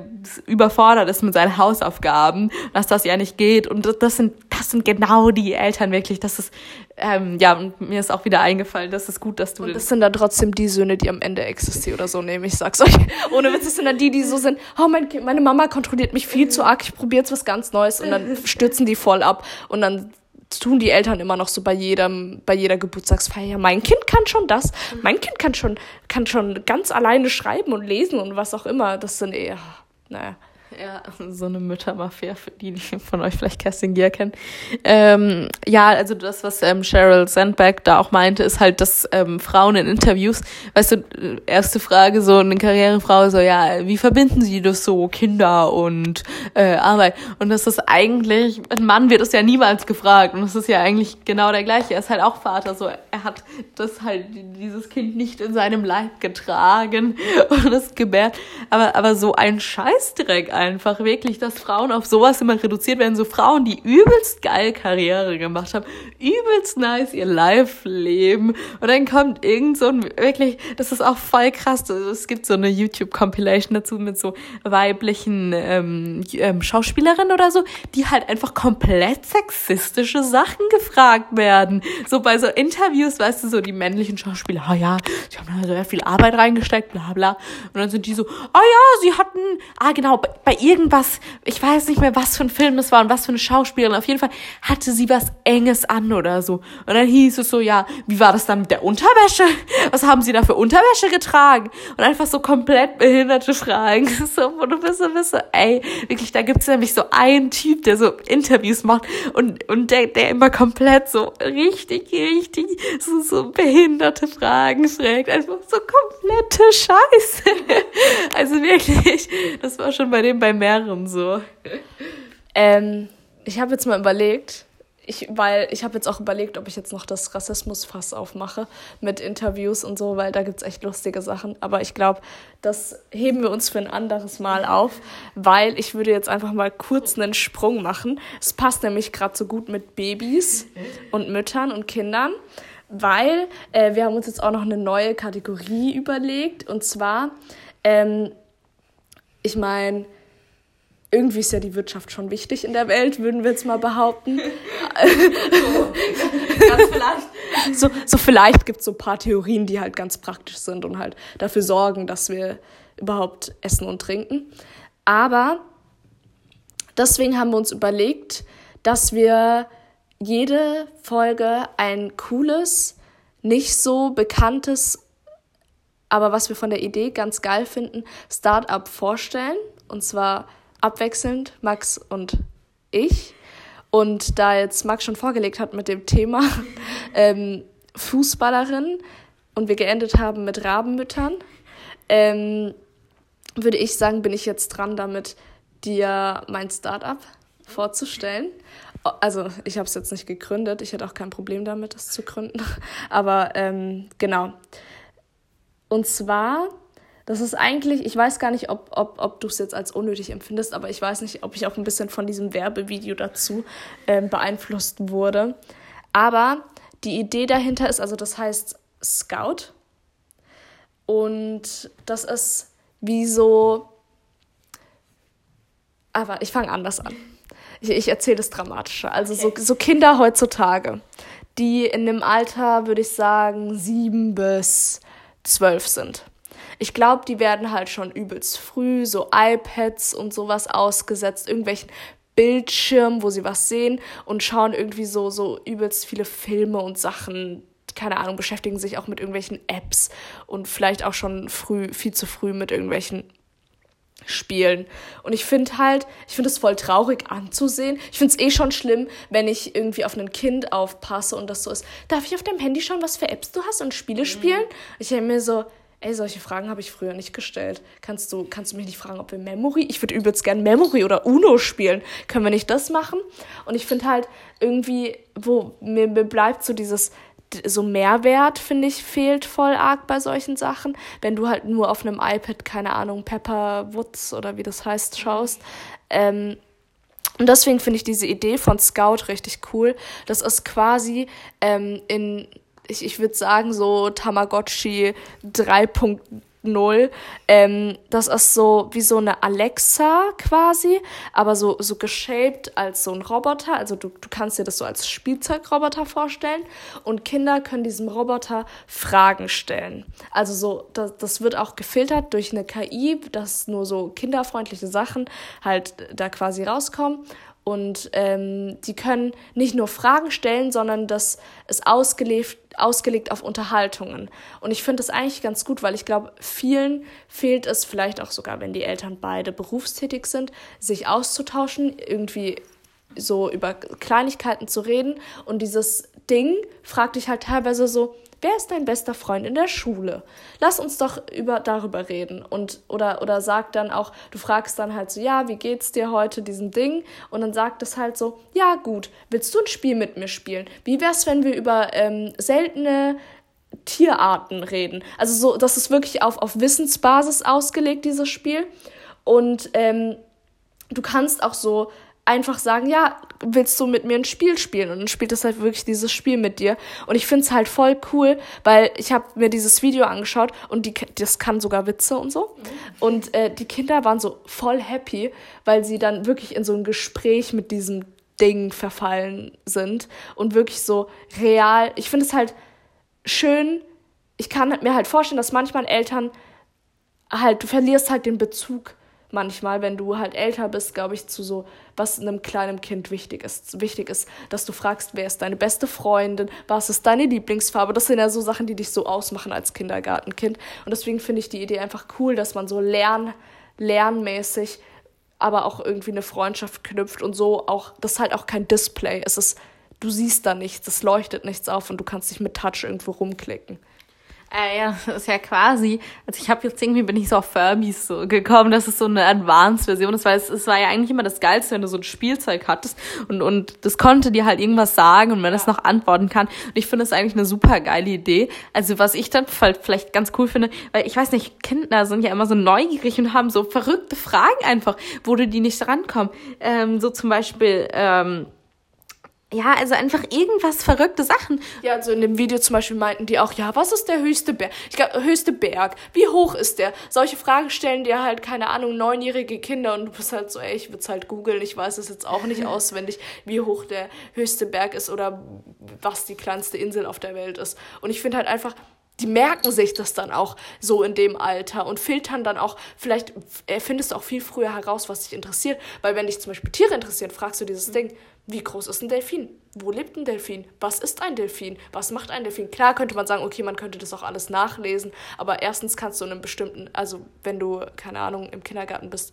überfordert ist mit seinen Hausaufgaben, dass das ja nicht geht. Und das, das sind, das sind genau die Eltern wirklich. Das ist ähm, ja, und mir ist auch wieder eingefallen, das ist gut, dass du. Und das sind dann trotzdem die Söhne, die am Ende existieren oder so nehmen. Ich sag's euch. Ohne Witz, das sind dann die, die so sind, oh, mein kind, meine Mama kontrolliert mich viel zu arg, ich probiere jetzt was ganz Neues und dann stürzen die voll ab. Und dann tun die Eltern immer noch so bei jedem, bei jeder Geburtstagsfeier. Ja, mein Kind kann schon das. Mein Kind kann schon, kann schon ganz alleine schreiben und lesen und was auch immer. Das sind eher, naja. Ja, so eine Müttermafia, für die, die von euch vielleicht Kerstin Gier kennen. Ähm, ja, also das, was ähm, Sheryl Sandberg da auch meinte, ist halt, dass ähm, Frauen in Interviews, weißt du, erste Frage, so eine Karrierefrau, so, ja, wie verbinden sie das so, Kinder und äh, Arbeit? Und das ist eigentlich, ein Mann wird es ja niemals gefragt und das ist ja eigentlich genau der gleiche. Er ist halt auch Vater, so, er hat das halt, dieses Kind nicht in seinem Leib getragen und es gebärt, aber, aber so ein Scheißdreck einfach wirklich, dass Frauen auf sowas immer reduziert werden. So Frauen, die übelst geil Karriere gemacht haben, übelst nice ihr Life leben. Und dann kommt irgend so ein, wirklich, das ist auch voll krass. Es gibt so eine YouTube-Compilation dazu mit so weiblichen ähm, ähm, Schauspielerinnen oder so, die halt einfach komplett sexistische Sachen gefragt werden. So bei so Interviews, weißt du, so die männlichen Schauspieler, oh ja, sie haben da sehr viel Arbeit reingesteckt, bla bla. Und dann sind die so, oh ja, sie hatten, ah genau, bei irgendwas, ich weiß nicht mehr, was für ein Film es war und was für eine Schauspielerin. Auf jeden Fall hatte sie was Enges an oder so. Und dann hieß es so, ja, wie war das dann mit der Unterwäsche? Was haben sie da für Unterwäsche getragen? Und einfach so komplett behinderte Fragen. So, wo du bist, so bist so, ey, wirklich, da gibt's nämlich so einen Typ, der so Interviews macht und, und der, der immer komplett so richtig, richtig so, so behinderte Fragen fragt. Einfach so komplette Scheiße. Also wirklich, das war schon bei dem bei mehreren so. Ähm, ich habe jetzt mal überlegt, ich, weil ich habe jetzt auch überlegt, ob ich jetzt noch das Rassismusfass aufmache mit Interviews und so, weil da gibt es echt lustige Sachen. Aber ich glaube, das heben wir uns für ein anderes Mal auf, weil ich würde jetzt einfach mal kurz einen Sprung machen. Es passt nämlich gerade so gut mit Babys und Müttern und Kindern, weil äh, wir haben uns jetzt auch noch eine neue Kategorie überlegt. Und zwar, ähm, ich meine, irgendwie ist ja die Wirtschaft schon wichtig in der Welt, würden wir jetzt mal behaupten. so, vielleicht. So, so vielleicht gibt es so ein paar Theorien, die halt ganz praktisch sind und halt dafür sorgen, dass wir überhaupt essen und trinken. Aber deswegen haben wir uns überlegt, dass wir jede Folge ein cooles, nicht so bekanntes, aber was wir von der Idee ganz geil finden, Startup vorstellen. Und zwar abwechselnd, Max und ich. Und da jetzt Max schon vorgelegt hat mit dem Thema ähm, Fußballerin und wir geendet haben mit Rabenmüttern, ähm, würde ich sagen, bin ich jetzt dran damit, dir mein Startup vorzustellen. Also ich habe es jetzt nicht gegründet, ich hätte auch kein Problem damit, das zu gründen. Aber ähm, genau. Und zwar, das ist eigentlich, ich weiß gar nicht, ob, ob, ob du es jetzt als unnötig empfindest, aber ich weiß nicht, ob ich auch ein bisschen von diesem Werbevideo dazu ähm, beeinflusst wurde. Aber die Idee dahinter ist, also das heißt Scout. Und das ist wie so. Aber ich fange anders an. Ich, ich erzähle das dramatischer. Also okay. so, so Kinder heutzutage, die in dem Alter, würde ich sagen, sieben bis zwölf sind. Ich glaube, die werden halt schon übelst früh so iPads und sowas ausgesetzt, irgendwelchen Bildschirm, wo sie was sehen und schauen irgendwie so, so übelst viele Filme und Sachen, keine Ahnung, beschäftigen sich auch mit irgendwelchen Apps und vielleicht auch schon früh, viel zu früh mit irgendwelchen Spielen. Und ich finde halt, ich finde es voll traurig anzusehen. Ich finde es eh schon schlimm, wenn ich irgendwie auf ein Kind aufpasse und das so ist. Darf ich auf deinem Handy schauen, was für Apps du hast und Spiele mhm. spielen? Ich denke mir so, Ey, solche Fragen habe ich früher nicht gestellt. Kannst du, kannst du mich nicht fragen, ob wir Memory? Ich würde übelst gern Memory oder Uno spielen. Können wir nicht das machen? Und ich finde halt irgendwie, wo mir, mir bleibt so dieses, so Mehrwert, finde ich, fehlt voll arg bei solchen Sachen. Wenn du halt nur auf einem iPad, keine Ahnung, Pepper Woods oder wie das heißt, schaust. Ähm, und deswegen finde ich diese Idee von Scout richtig cool. Das ist quasi ähm, in ich, ich würde sagen, so Tamagotchi 3.0. Ähm, das ist so wie so eine Alexa quasi, aber so, so geshaped als so ein Roboter. Also du, du kannst dir das so als Spielzeugroboter vorstellen. Und Kinder können diesem Roboter Fragen stellen. Also so, das, das wird auch gefiltert durch eine KI, dass nur so kinderfreundliche Sachen halt da quasi rauskommen. Und ähm, die können nicht nur Fragen stellen, sondern das ist ausgelegt, ausgelegt auf Unterhaltungen. Und ich finde das eigentlich ganz gut, weil ich glaube, vielen fehlt es, vielleicht auch sogar, wenn die Eltern beide berufstätig sind, sich auszutauschen, irgendwie so über Kleinigkeiten zu reden. Und dieses Ding fragt dich halt teilweise so, wer ist dein bester Freund in der Schule? Lass uns doch über, darüber reden. Und, oder, oder sag dann auch, du fragst dann halt so, ja, wie geht's dir heute, diesem Ding? Und dann sagt es halt so, ja, gut, willst du ein Spiel mit mir spielen? Wie wär's, wenn wir über ähm, seltene Tierarten reden? Also so, das ist wirklich auf, auf Wissensbasis ausgelegt, dieses Spiel. Und ähm, du kannst auch so einfach sagen, ja, willst du mit mir ein Spiel spielen? Und dann spielt es halt wirklich dieses Spiel mit dir. Und ich finde es halt voll cool, weil ich habe mir dieses Video angeschaut und die, das kann sogar Witze und so. Und äh, die Kinder waren so voll happy, weil sie dann wirklich in so ein Gespräch mit diesem Ding verfallen sind und wirklich so real. Ich finde es halt schön. Ich kann mir halt vorstellen, dass manchmal Eltern halt, du verlierst halt den Bezug manchmal, wenn du halt älter bist, glaube ich, zu so, was einem kleinen Kind wichtig ist. Wichtig ist, dass du fragst, wer ist deine beste Freundin, was ist deine Lieblingsfarbe. Das sind ja so Sachen, die dich so ausmachen als Kindergartenkind. Und deswegen finde ich die Idee einfach cool, dass man so lern, lernmäßig, aber auch irgendwie eine Freundschaft knüpft und so auch, das ist halt auch kein Display. Es ist, du siehst da nichts, es leuchtet nichts auf und du kannst dich mit Touch irgendwo rumklicken. Äh, ja, das ist ja quasi, also ich habe jetzt irgendwie, bin ich so auf Furbies so gekommen, das ist so eine Advanced-Version, das war, es, es war ja eigentlich immer das Geilste, wenn du so ein Spielzeug hattest und, und das konnte dir halt irgendwas sagen und man das noch antworten kann. Und ich finde das eigentlich eine super geile Idee, also was ich dann vielleicht ganz cool finde, weil ich weiß nicht, Kinder sind ja immer so neugierig und haben so verrückte Fragen einfach, wo du die nicht rankommen, ähm, so zum Beispiel, ähm, ja, also einfach irgendwas verrückte Sachen. Ja, also in dem Video zum Beispiel meinten die auch, ja, was ist der höchste Berg? Ich glaube, höchste Berg. Wie hoch ist der? Solche Fragen stellen dir halt, keine Ahnung, neunjährige Kinder und du bist halt so, ey, ich würde halt googeln, ich weiß es jetzt auch nicht auswendig, wie hoch der höchste Berg ist oder was die kleinste Insel auf der Welt ist. Und ich finde halt einfach, die merken sich das dann auch so in dem Alter und filtern dann auch, vielleicht findest du auch viel früher heraus, was dich interessiert, weil wenn dich zum Beispiel Tiere interessieren, fragst du dieses mhm. Ding, wie groß ist ein Delfin? Wo lebt ein Delfin? Was ist ein Delfin? Was macht ein Delfin? Klar könnte man sagen, okay, man könnte das auch alles nachlesen, aber erstens kannst du in einem bestimmten, also wenn du, keine Ahnung, im Kindergarten bist,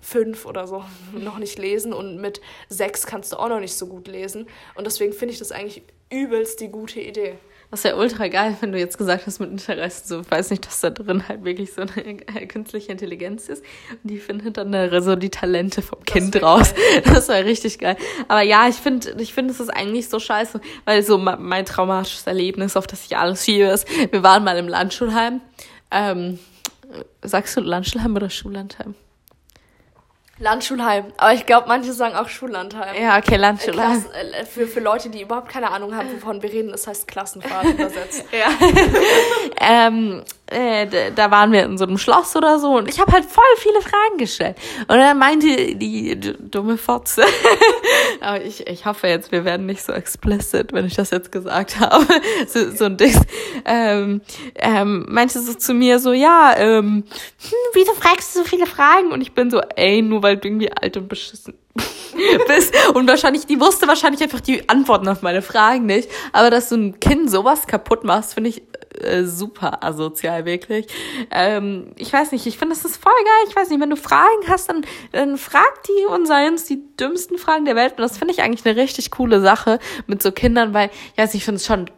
fünf oder so noch nicht lesen und mit sechs kannst du auch noch nicht so gut lesen. Und deswegen finde ich das eigentlich übelst die gute Idee. Das wäre ultra geil, wenn du jetzt gesagt hast mit Interessen, so, ich weiß nicht, dass da drin halt wirklich so eine künstliche Intelligenz ist. Und die findet dann da so die Talente vom das Kind raus. Geil. Das wäre richtig geil. Aber ja, ich finde, ich finde, es ist eigentlich so scheiße, weil so mein traumatisches Erlebnis, auf das ich alles schiebe, ist, wir waren mal im Landschulheim. Ähm, sagst du Landschulheim oder Schullandheim? Landschulheim. Aber ich glaube, manche sagen auch Schullandheim. Ja, okay, Landschulheim. Klass, äh, für, für Leute, die überhaupt keine Ahnung haben, wovon wir reden, das heißt Klassenfahrt übersetzt. ja. ähm, äh, da waren wir in so einem Schloss oder so und ich habe halt voll viele Fragen gestellt. Und dann meinte die, die dumme Fotze, aber ich, ich hoffe jetzt, wir werden nicht so explicit, wenn ich das jetzt gesagt habe, so, so ein Ding, ähm, ähm, meinte so zu mir so, ja, ähm, hm, wieso fragst du so viele Fragen? Und ich bin so, ey, nur weil du irgendwie alt und beschissen bist. Und wahrscheinlich, die wusste wahrscheinlich einfach die Antworten auf meine Fragen nicht. Aber dass du ein Kind sowas kaputt machst, finde ich äh, super asozial, wirklich. Ähm, ich weiß nicht, ich finde, das ist voll geil. Ich weiß nicht, wenn du Fragen hast, dann, dann frag die und sei uns die dümmsten Fragen der Welt. Und das finde ich eigentlich eine richtig coole Sache mit so Kindern, weil, nicht, ich finde es schon,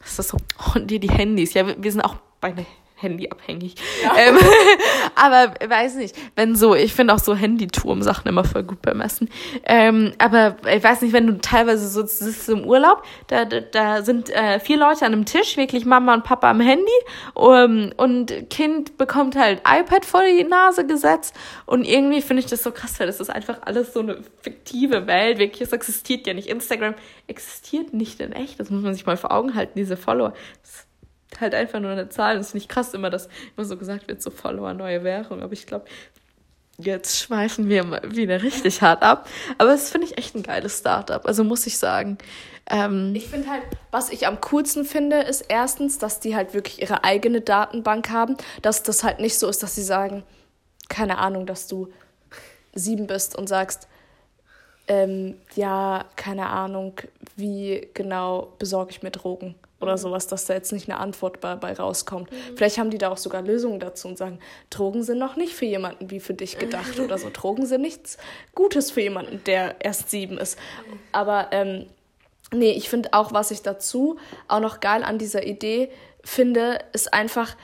was ist das so, oh, die, die Handys, ja, wir, wir sind auch bei Handy abhängig. Ja. Ähm, aber weiß nicht, wenn so, ich finde auch so Handyturm-Sachen immer voll gut beim Essen. Ähm, aber ich weiß nicht, wenn du teilweise so sitzt im Urlaub, da, da, da sind äh, vier Leute an einem Tisch, wirklich Mama und Papa am Handy um, und Kind bekommt halt iPad vor die Nase gesetzt und irgendwie finde ich das so krass, weil das ist einfach alles so eine fiktive Welt, wirklich, es existiert ja nicht. Instagram existiert nicht in echt, das muss man sich mal vor Augen halten, diese Follower. Das halt einfach nur eine Zahl. Das ist nicht krass immer, dass immer so gesagt wird, so Follower, neue Währung. Aber ich glaube, jetzt schweifen wir mal wieder richtig hart ab. Aber das finde ich echt ein geiles Startup. Also muss ich sagen. Ähm, ich finde halt, was ich am coolsten finde, ist erstens, dass die halt wirklich ihre eigene Datenbank haben. Dass das halt nicht so ist, dass sie sagen, keine Ahnung, dass du sieben bist und sagst, ähm, ja, keine Ahnung, wie genau besorge ich mir Drogen oder sowas, dass da jetzt nicht eine Antwort bei, bei rauskommt. Mhm. Vielleicht haben die da auch sogar Lösungen dazu und sagen, Drogen sind noch nicht für jemanden wie für dich gedacht oder so. Drogen sind nichts Gutes für jemanden, der erst sieben ist. Aber ähm, nee, ich finde auch, was ich dazu auch noch geil an dieser Idee finde, ist einfach,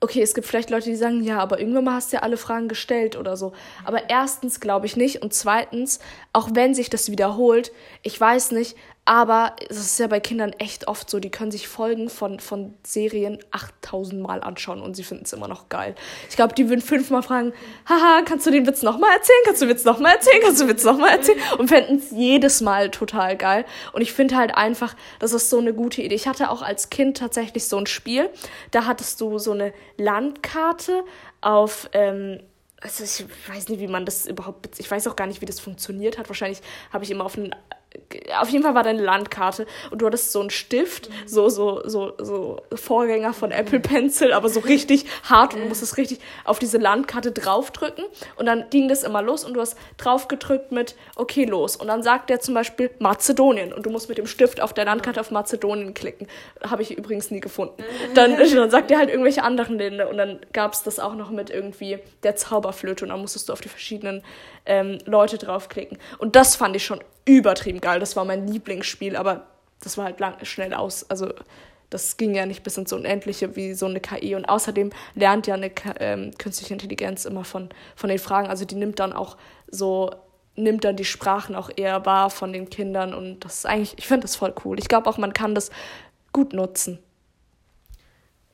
okay, es gibt vielleicht Leute, die sagen, ja, aber irgendwann mal hast du ja alle Fragen gestellt oder so. Aber erstens glaube ich nicht und zweitens, auch wenn sich das wiederholt, ich weiß nicht, aber es ist ja bei Kindern echt oft so, die können sich Folgen von, von Serien 8000 Mal anschauen und sie finden es immer noch geil. Ich glaube, die würden fünfmal fragen, haha, kannst du den Witz nochmal erzählen? Kannst du den Witz nochmal erzählen? Kannst du den Witz nochmal erzählen? Und fänden es jedes Mal total geil. Und ich finde halt einfach, das ist so eine gute Idee. Ich hatte auch als Kind tatsächlich so ein Spiel, da hattest du so eine Landkarte auf... Ähm, also ich weiß nicht, wie man das überhaupt, ich weiß auch gar nicht, wie das funktioniert hat. Wahrscheinlich habe ich immer auf einen auf jeden Fall war deine Landkarte und du hattest so einen Stift, mhm. so, so, so, so Vorgänger von Apple Pencil, aber so richtig hart und du musstest richtig auf diese Landkarte draufdrücken und dann ging das immer los und du hast draufgedrückt mit okay, los. Und dann sagt der zum Beispiel Mazedonien und du musst mit dem Stift auf der Landkarte auf Mazedonien klicken. Habe ich übrigens nie gefunden. Dann, dann sagt er halt irgendwelche anderen Länder und dann gab es das auch noch mit irgendwie der Zauberflöte und dann musstest du auf die verschiedenen ähm, Leute draufklicken. Und das fand ich schon übertrieben geil. Das war mein Lieblingsspiel, aber das war halt lang, schnell aus. Also das ging ja nicht bis ins Unendliche wie so eine KI. Und außerdem lernt ja eine ähm, künstliche Intelligenz immer von, von den Fragen. Also die nimmt dann auch so, nimmt dann die Sprachen auch eher wahr von den Kindern. Und das ist eigentlich, ich finde das voll cool. Ich glaube auch, man kann das gut nutzen.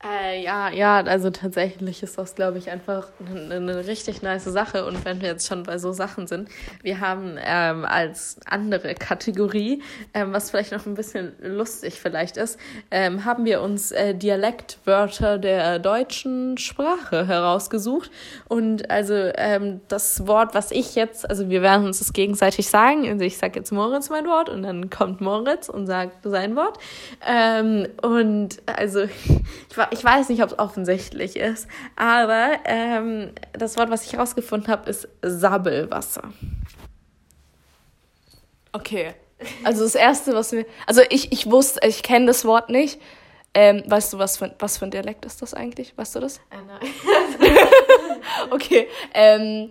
Äh, ja, ja, also tatsächlich ist das, glaube ich, einfach eine, eine, richtig nice Sache. Und wenn wir jetzt schon bei so Sachen sind, wir haben ähm, als andere Kategorie, ähm, was vielleicht noch ein bisschen lustig vielleicht ist, ähm, haben wir uns äh, Dialektwörter der deutschen Sprache herausgesucht. Und also ähm, das Wort, was ich jetzt, also wir werden uns das gegenseitig sagen. Also ich sage jetzt Moritz mein Wort und dann kommt Moritz und sagt sein Wort. Ähm, und also ich war ich weiß nicht, ob es offensichtlich ist, aber ähm, das Wort, was ich herausgefunden habe, ist Sabbelwasser. Okay. Also das erste, was mir. Also ich, ich wusste, ich kenne das Wort nicht. Ähm, weißt du, was für, was für ein Dialekt ist das eigentlich? Weißt du das? Äh, nein. okay. Ähm,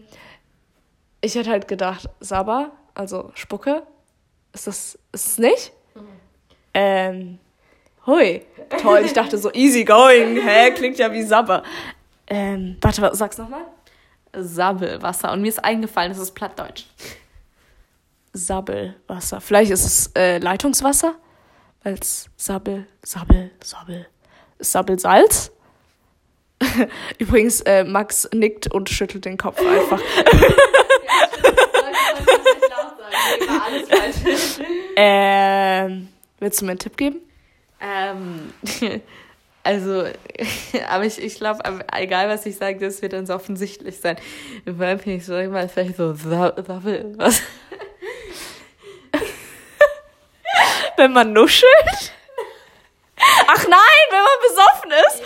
ich hätte halt gedacht, Sabber, also Spucke. Ist das, ist es nicht? Mhm. Ähm, Hui. Toll, ich dachte so easy going. Hä, klingt ja wie Sabber. Ähm, warte, was, sag's nochmal. Sabbelwasser. Und mir ist eingefallen, das ist Plattdeutsch. Sabbelwasser. Vielleicht ist es äh, Leitungswasser? Weil es Sabbel, Sabbel, Sabbel. Sabbelsalz? Übrigens, äh, Max nickt und schüttelt den Kopf einfach. ähm, willst du mir einen Tipp geben? Ähm, also, aber ich, ich glaube, egal was ich sage, das wird so offensichtlich sein. Vor allem finde ich so immer vielleicht so Sabbel, was? wenn man nuschelt? Ach nein, wenn man besoffen ist.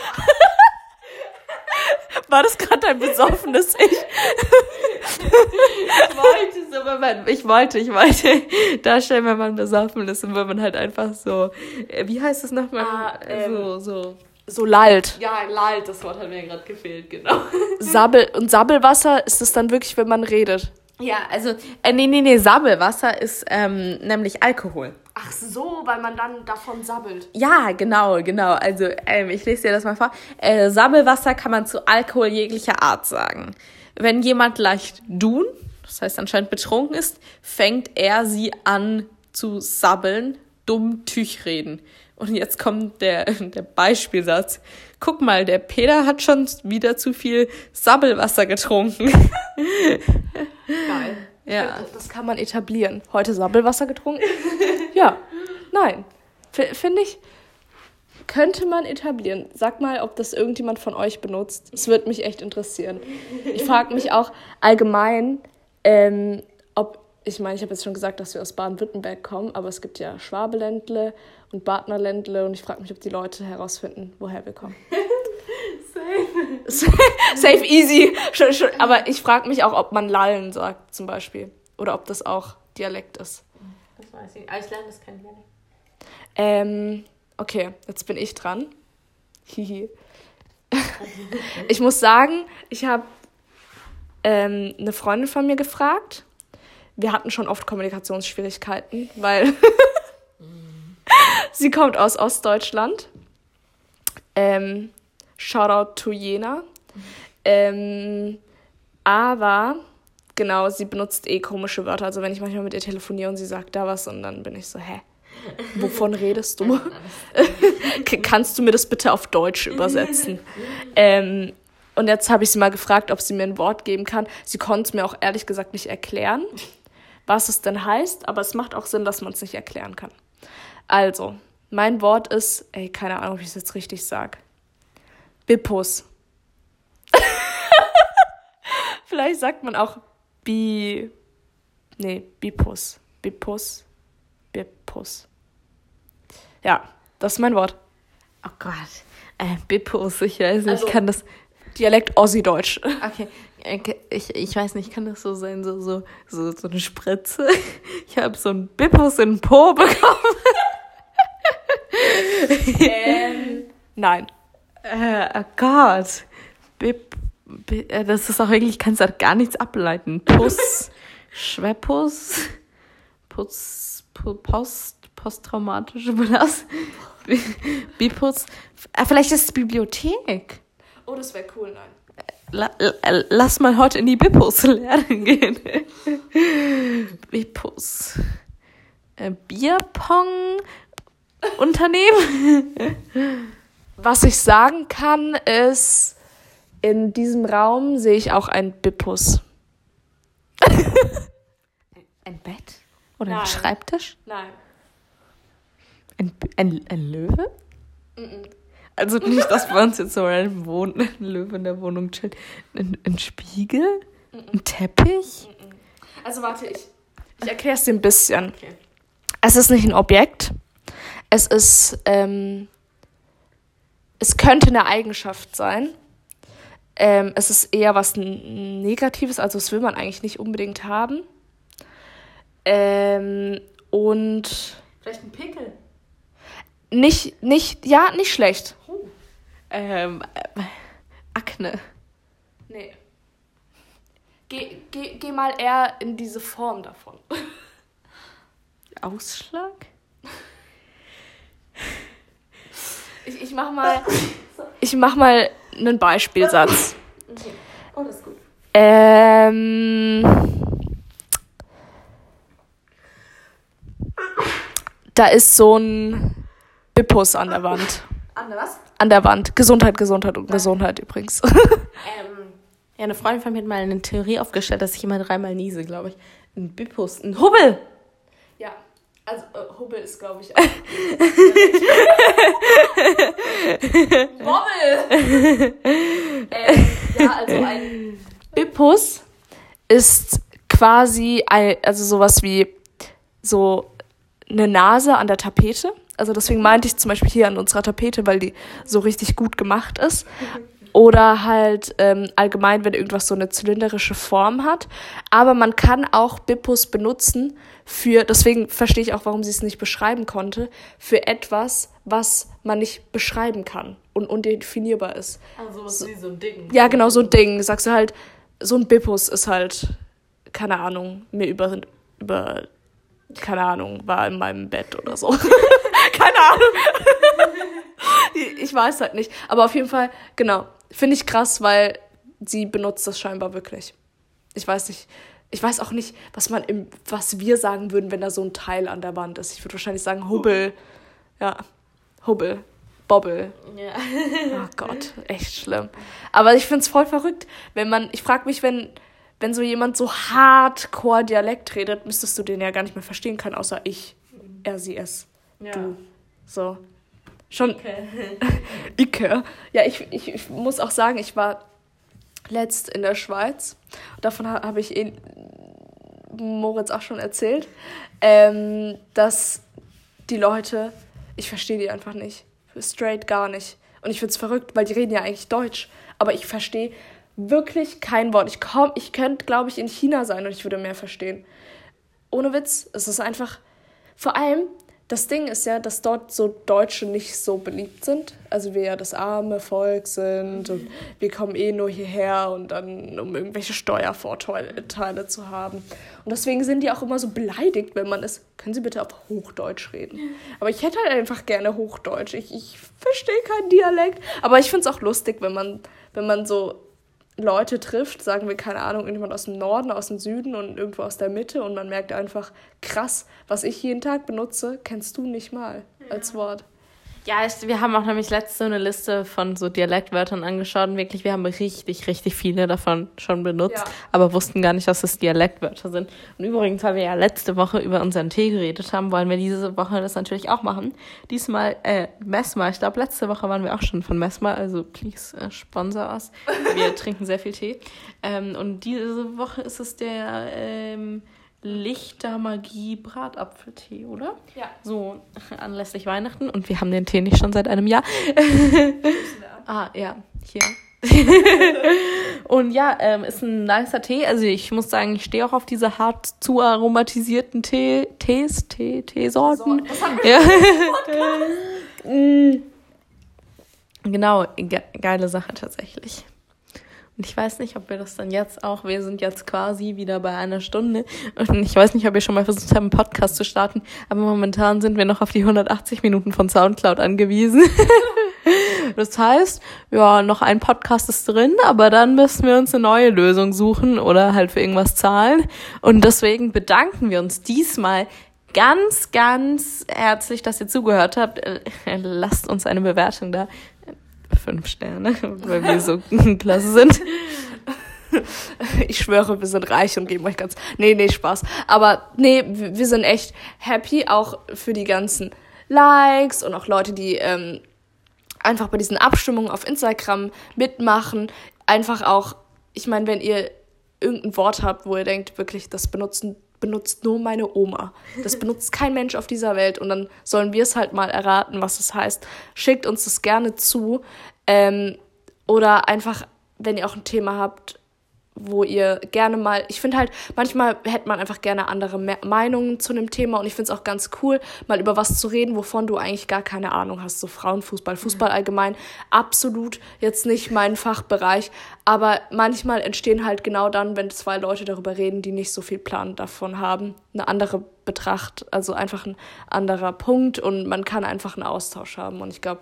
War das gerade ein besoffenes Ich? ich wollte so, wenn man, ich wollte, ich wollte darstellen, wenn man besoffen ist und wenn man halt einfach so, äh, wie heißt das nochmal? Ah, ähm, so, so. So lallt. Ja, lallt, das Wort hat mir gerade gefehlt, genau. Sabbel, und Sabbelwasser ist es dann wirklich, wenn man redet? Ja, also, äh, nee, nee, nee, Sabbelwasser ist ähm, nämlich Alkohol. Ach so, weil man dann davon sabbelt. Ja, genau, genau. Also ähm, ich lese dir das mal vor. Äh, Sabbelwasser kann man zu Alkohol jeglicher Art sagen. Wenn jemand leicht dun, das heißt anscheinend betrunken ist, fängt er sie an zu sabbeln, dumm Tüch reden. Und jetzt kommt der, der Beispielsatz. Guck mal, der Peter hat schon wieder zu viel Sabbelwasser getrunken. Geil. Ja. Das kann man etablieren. Heute Sabbelwasser getrunken? ja. Nein. Finde ich, könnte man etablieren. Sag mal, ob das irgendjemand von euch benutzt. Es würde mich echt interessieren. Ich frage mich auch allgemein, ähm, ob, ich meine, ich habe jetzt schon gesagt, dass wir aus Baden-Württemberg kommen, aber es gibt ja Schwabeländle und Badnerländle und ich frage mich, ob die Leute herausfinden, woher wir kommen. Safe. Safe easy. Aber ich frage mich auch, ob man Lallen sagt, zum Beispiel. Oder ob das auch Dialekt ist. Das weiß ich. Aber ich lerne das kein Dialekt. Ähm, okay, jetzt bin ich dran. Hihi. ich muss sagen, ich habe ähm, eine Freundin von mir gefragt. Wir hatten schon oft Kommunikationsschwierigkeiten, weil sie kommt aus Ostdeutschland. Ähm, Shoutout to Jena. Ähm, aber genau, sie benutzt eh komische Wörter. Also wenn ich manchmal mit ihr telefoniere und sie sagt da was und dann bin ich so, hä? Wovon redest du? Kannst du mir das bitte auf Deutsch übersetzen? ähm, und jetzt habe ich sie mal gefragt, ob sie mir ein Wort geben kann. Sie konnte es mir auch ehrlich gesagt nicht erklären, was es denn heißt, aber es macht auch Sinn, dass man es nicht erklären kann. Also, mein Wort ist, ey, keine Ahnung, ob ich es jetzt richtig sage. Bippus. Vielleicht sagt man auch Bi. Nee, Bipus. Bipus. Bipus. Ja, das ist mein Wort. Oh Gott. Äh, Bipus, ich weiß nicht, also, ich kann das. Dialekt Ossi-Deutsch. Okay. Ich, ich weiß nicht, kann das so sein, so, so, so, so eine Spritze? Ich habe so ein Bippus in den Po bekommen. ähm, nein. Äh, oh Gott. Bip, äh, das ist auch wirklich, ich kann es gar nichts ableiten. Puss, Schweppus, Putz, Post, posttraumatische Belastung, Bipus. Äh, vielleicht ist es Bibliothek. Oh, das wäre cool, nein. La, la, lass mal heute in die Bipus lernen gehen. Bipus. Äh, Bierpong Unternehmen. Was ich sagen kann, ist, in diesem Raum sehe ich auch ein Bippus. ein Bett? Oder Nein. ein Schreibtisch? Nein. Ein, ein, ein Löwe? -mm. Also nicht, dass bei uns jetzt so ein, Wohn ein Löwe in der Wohnung chillt. Ein, ein Spiegel? Ein Teppich? Also warte, ich, ich erkläre es dir ein bisschen. Okay. Es ist nicht ein Objekt. Es ist ähm, es könnte eine Eigenschaft sein. Ähm, es ist eher was Negatives, also das will man eigentlich nicht unbedingt haben. Ähm, und. Vielleicht ein Pickel. Nicht, nicht, ja, nicht schlecht. Oh. Ähm, äh, Akne. Nee. Geh, geh, geh mal eher in diese Form davon. Ausschlag? Ich, ich mach mal. Ich mach mal einen Beispielsatz. Okay. Oh, das ist gut. Ähm. Da ist so ein Bippus an der Wand. An was? An der Wand. Gesundheit, Gesundheit und Gesundheit übrigens. Ähm, ja, eine Freundin von mir hat mal eine Theorie aufgestellt, dass ich immer dreimal niese, glaube ich. Ein Bippus, ein Hubbel. Also äh, Hubbel ist, glaube ich. Wobbel! ähm, ja, also ein Bippus ist quasi ein, also sowas wie so eine Nase an der Tapete. Also deswegen meinte ich zum Beispiel hier an unserer Tapete, weil die so richtig gut gemacht ist. Oder halt ähm, allgemein, wenn irgendwas so eine zylindrische Form hat. Aber man kann auch Bippus benutzen für, deswegen verstehe ich auch, warum sie es nicht beschreiben konnte, für etwas, was man nicht beschreiben kann und undefinierbar ist. Also was wie so ein Ding. Ja, genau, so ein Ding. Sagst du halt, so ein Bippus ist halt, keine Ahnung, mir über, über keine Ahnung, war in meinem Bett oder so. keine Ahnung. ich weiß halt nicht. Aber auf jeden Fall, genau. Finde ich krass, weil sie benutzt das scheinbar wirklich. Ich weiß nicht. Ich weiß auch nicht, was man im, was wir sagen würden, wenn da so ein Teil an der Wand ist. Ich würde wahrscheinlich sagen Hubbel. Ja. Hubbel. Bobbel. Ja. Oh Gott, echt schlimm. Aber ich finde es voll verrückt, wenn man, ich frage mich, wenn, wenn so jemand so hardcore Dialekt redet, müsstest du den ja gar nicht mehr verstehen können, außer ich, er, sie, es, Ja. du. So. Schon. Okay. Icke. Ja, ich, ich, ich muss auch sagen, ich war letzt in der Schweiz. Davon ha- habe ich eh Moritz auch schon erzählt, ähm, dass die Leute, ich verstehe die einfach nicht. Straight gar nicht. Und ich finde es verrückt, weil die reden ja eigentlich Deutsch. Aber ich verstehe wirklich kein Wort. Ich, ich könnte, glaube ich, in China sein und ich würde mehr verstehen. Ohne Witz, es ist einfach. Vor allem, das Ding ist ja, dass dort so Deutsche nicht so beliebt sind. Also wir ja das arme Volk sind und wir kommen eh nur hierher und dann, um irgendwelche Steuervorteile zu haben. Und deswegen sind die auch immer so beleidigt, wenn man es. Können Sie bitte auf Hochdeutsch reden? Aber ich hätte halt einfach gerne Hochdeutsch. Ich, ich verstehe keinen Dialekt. Aber ich finde es auch lustig, wenn man, wenn man so Leute trifft, sagen wir, keine Ahnung, irgendjemand aus dem Norden, aus dem Süden und irgendwo aus der Mitte und man merkt einfach, krass, was ich jeden Tag benutze, kennst du nicht mal als Wort. Ja, ich, wir haben auch nämlich letzte eine Liste von so Dialektwörtern angeschaut und wirklich, wir haben richtig, richtig viele davon schon benutzt, Ja. aber wussten gar nicht, dass es Dialektwörter sind. Und übrigens, weil wir ja letzte Woche über unseren Tee geredet haben, wollen wir diese Woche das natürlich auch machen. Diesmal, äh, Messmer. Ich glaube, letzte Woche waren wir auch schon von Messmer, also please äh, sponsor us. Wir trinken sehr viel Tee. Ähm, und diese Woche ist es der ähm, Lichtermagie Bratapfeltee, oder? Ja. So anlässlich Weihnachten und wir haben den Tee nicht schon seit einem Jahr. ah, ja, hier. und ja, ähm, ist ein nicer Tee. Also ich muss sagen, ich stehe auch auf diese hart zu aromatisierten Tee, Tees, Tee, Teesorten. Was haben wir? Ja. Mm. genau, ge geile Sache tatsächlich. Und ich weiß nicht, ob wir das dann jetzt auch, wir sind jetzt quasi wieder bei einer Stunde. Und ich weiß nicht, ob wir schon mal versucht haben, einen Podcast zu starten. Aber momentan sind wir noch auf die 180 Minuten von Soundcloud angewiesen. Das heißt, ja, noch ein Podcast ist drin, aber dann müssen wir uns eine neue Lösung suchen oder halt für irgendwas zahlen. Und deswegen bedanken wir uns diesmal ganz, ganz herzlich, dass ihr zugehört habt. Äh, Lasst uns eine Bewertung da. Fünf Sterne, weil wir so klasse sind. Ich schwöre, wir sind reich und geben euch ganz. Nee, nee, Spaß. Aber nee, wir sind echt happy, auch für die ganzen Likes und auch Leute, die ähm, einfach bei diesen Abstimmungen auf Instagram mitmachen. Einfach auch, ich meine, wenn ihr irgendein Wort habt, wo ihr denkt, wirklich, das benutzen, benutzt nur meine Oma. Das benutzt kein Mensch auf dieser Welt. Und dann sollen wir es halt mal erraten, was es heißt. Schickt uns das gerne zu. Ähm, oder einfach, wenn ihr auch ein Thema habt, wo ihr gerne mal, ich finde halt, manchmal hätte man einfach gerne andere Me Meinungen zu einem Thema und ich finde es auch ganz cool, mal über was zu reden, wovon du eigentlich gar keine Ahnung hast. So Frauenfußball, Fußball allgemein, absolut jetzt nicht mein Fachbereich, aber manchmal entstehen halt genau dann, wenn zwei Leute darüber reden, die nicht so viel Plan davon haben, eine andere Betracht, also einfach ein anderer Punkt und man kann einfach einen Austausch haben und ich glaube,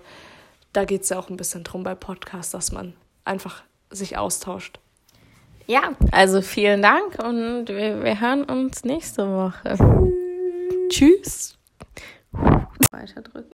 da geht es ja auch ein bisschen drum bei Podcasts, dass man einfach sich austauscht. Ja, also vielen Dank und wir, wir hören uns nächste Woche. Tschüss. Weiter drücken.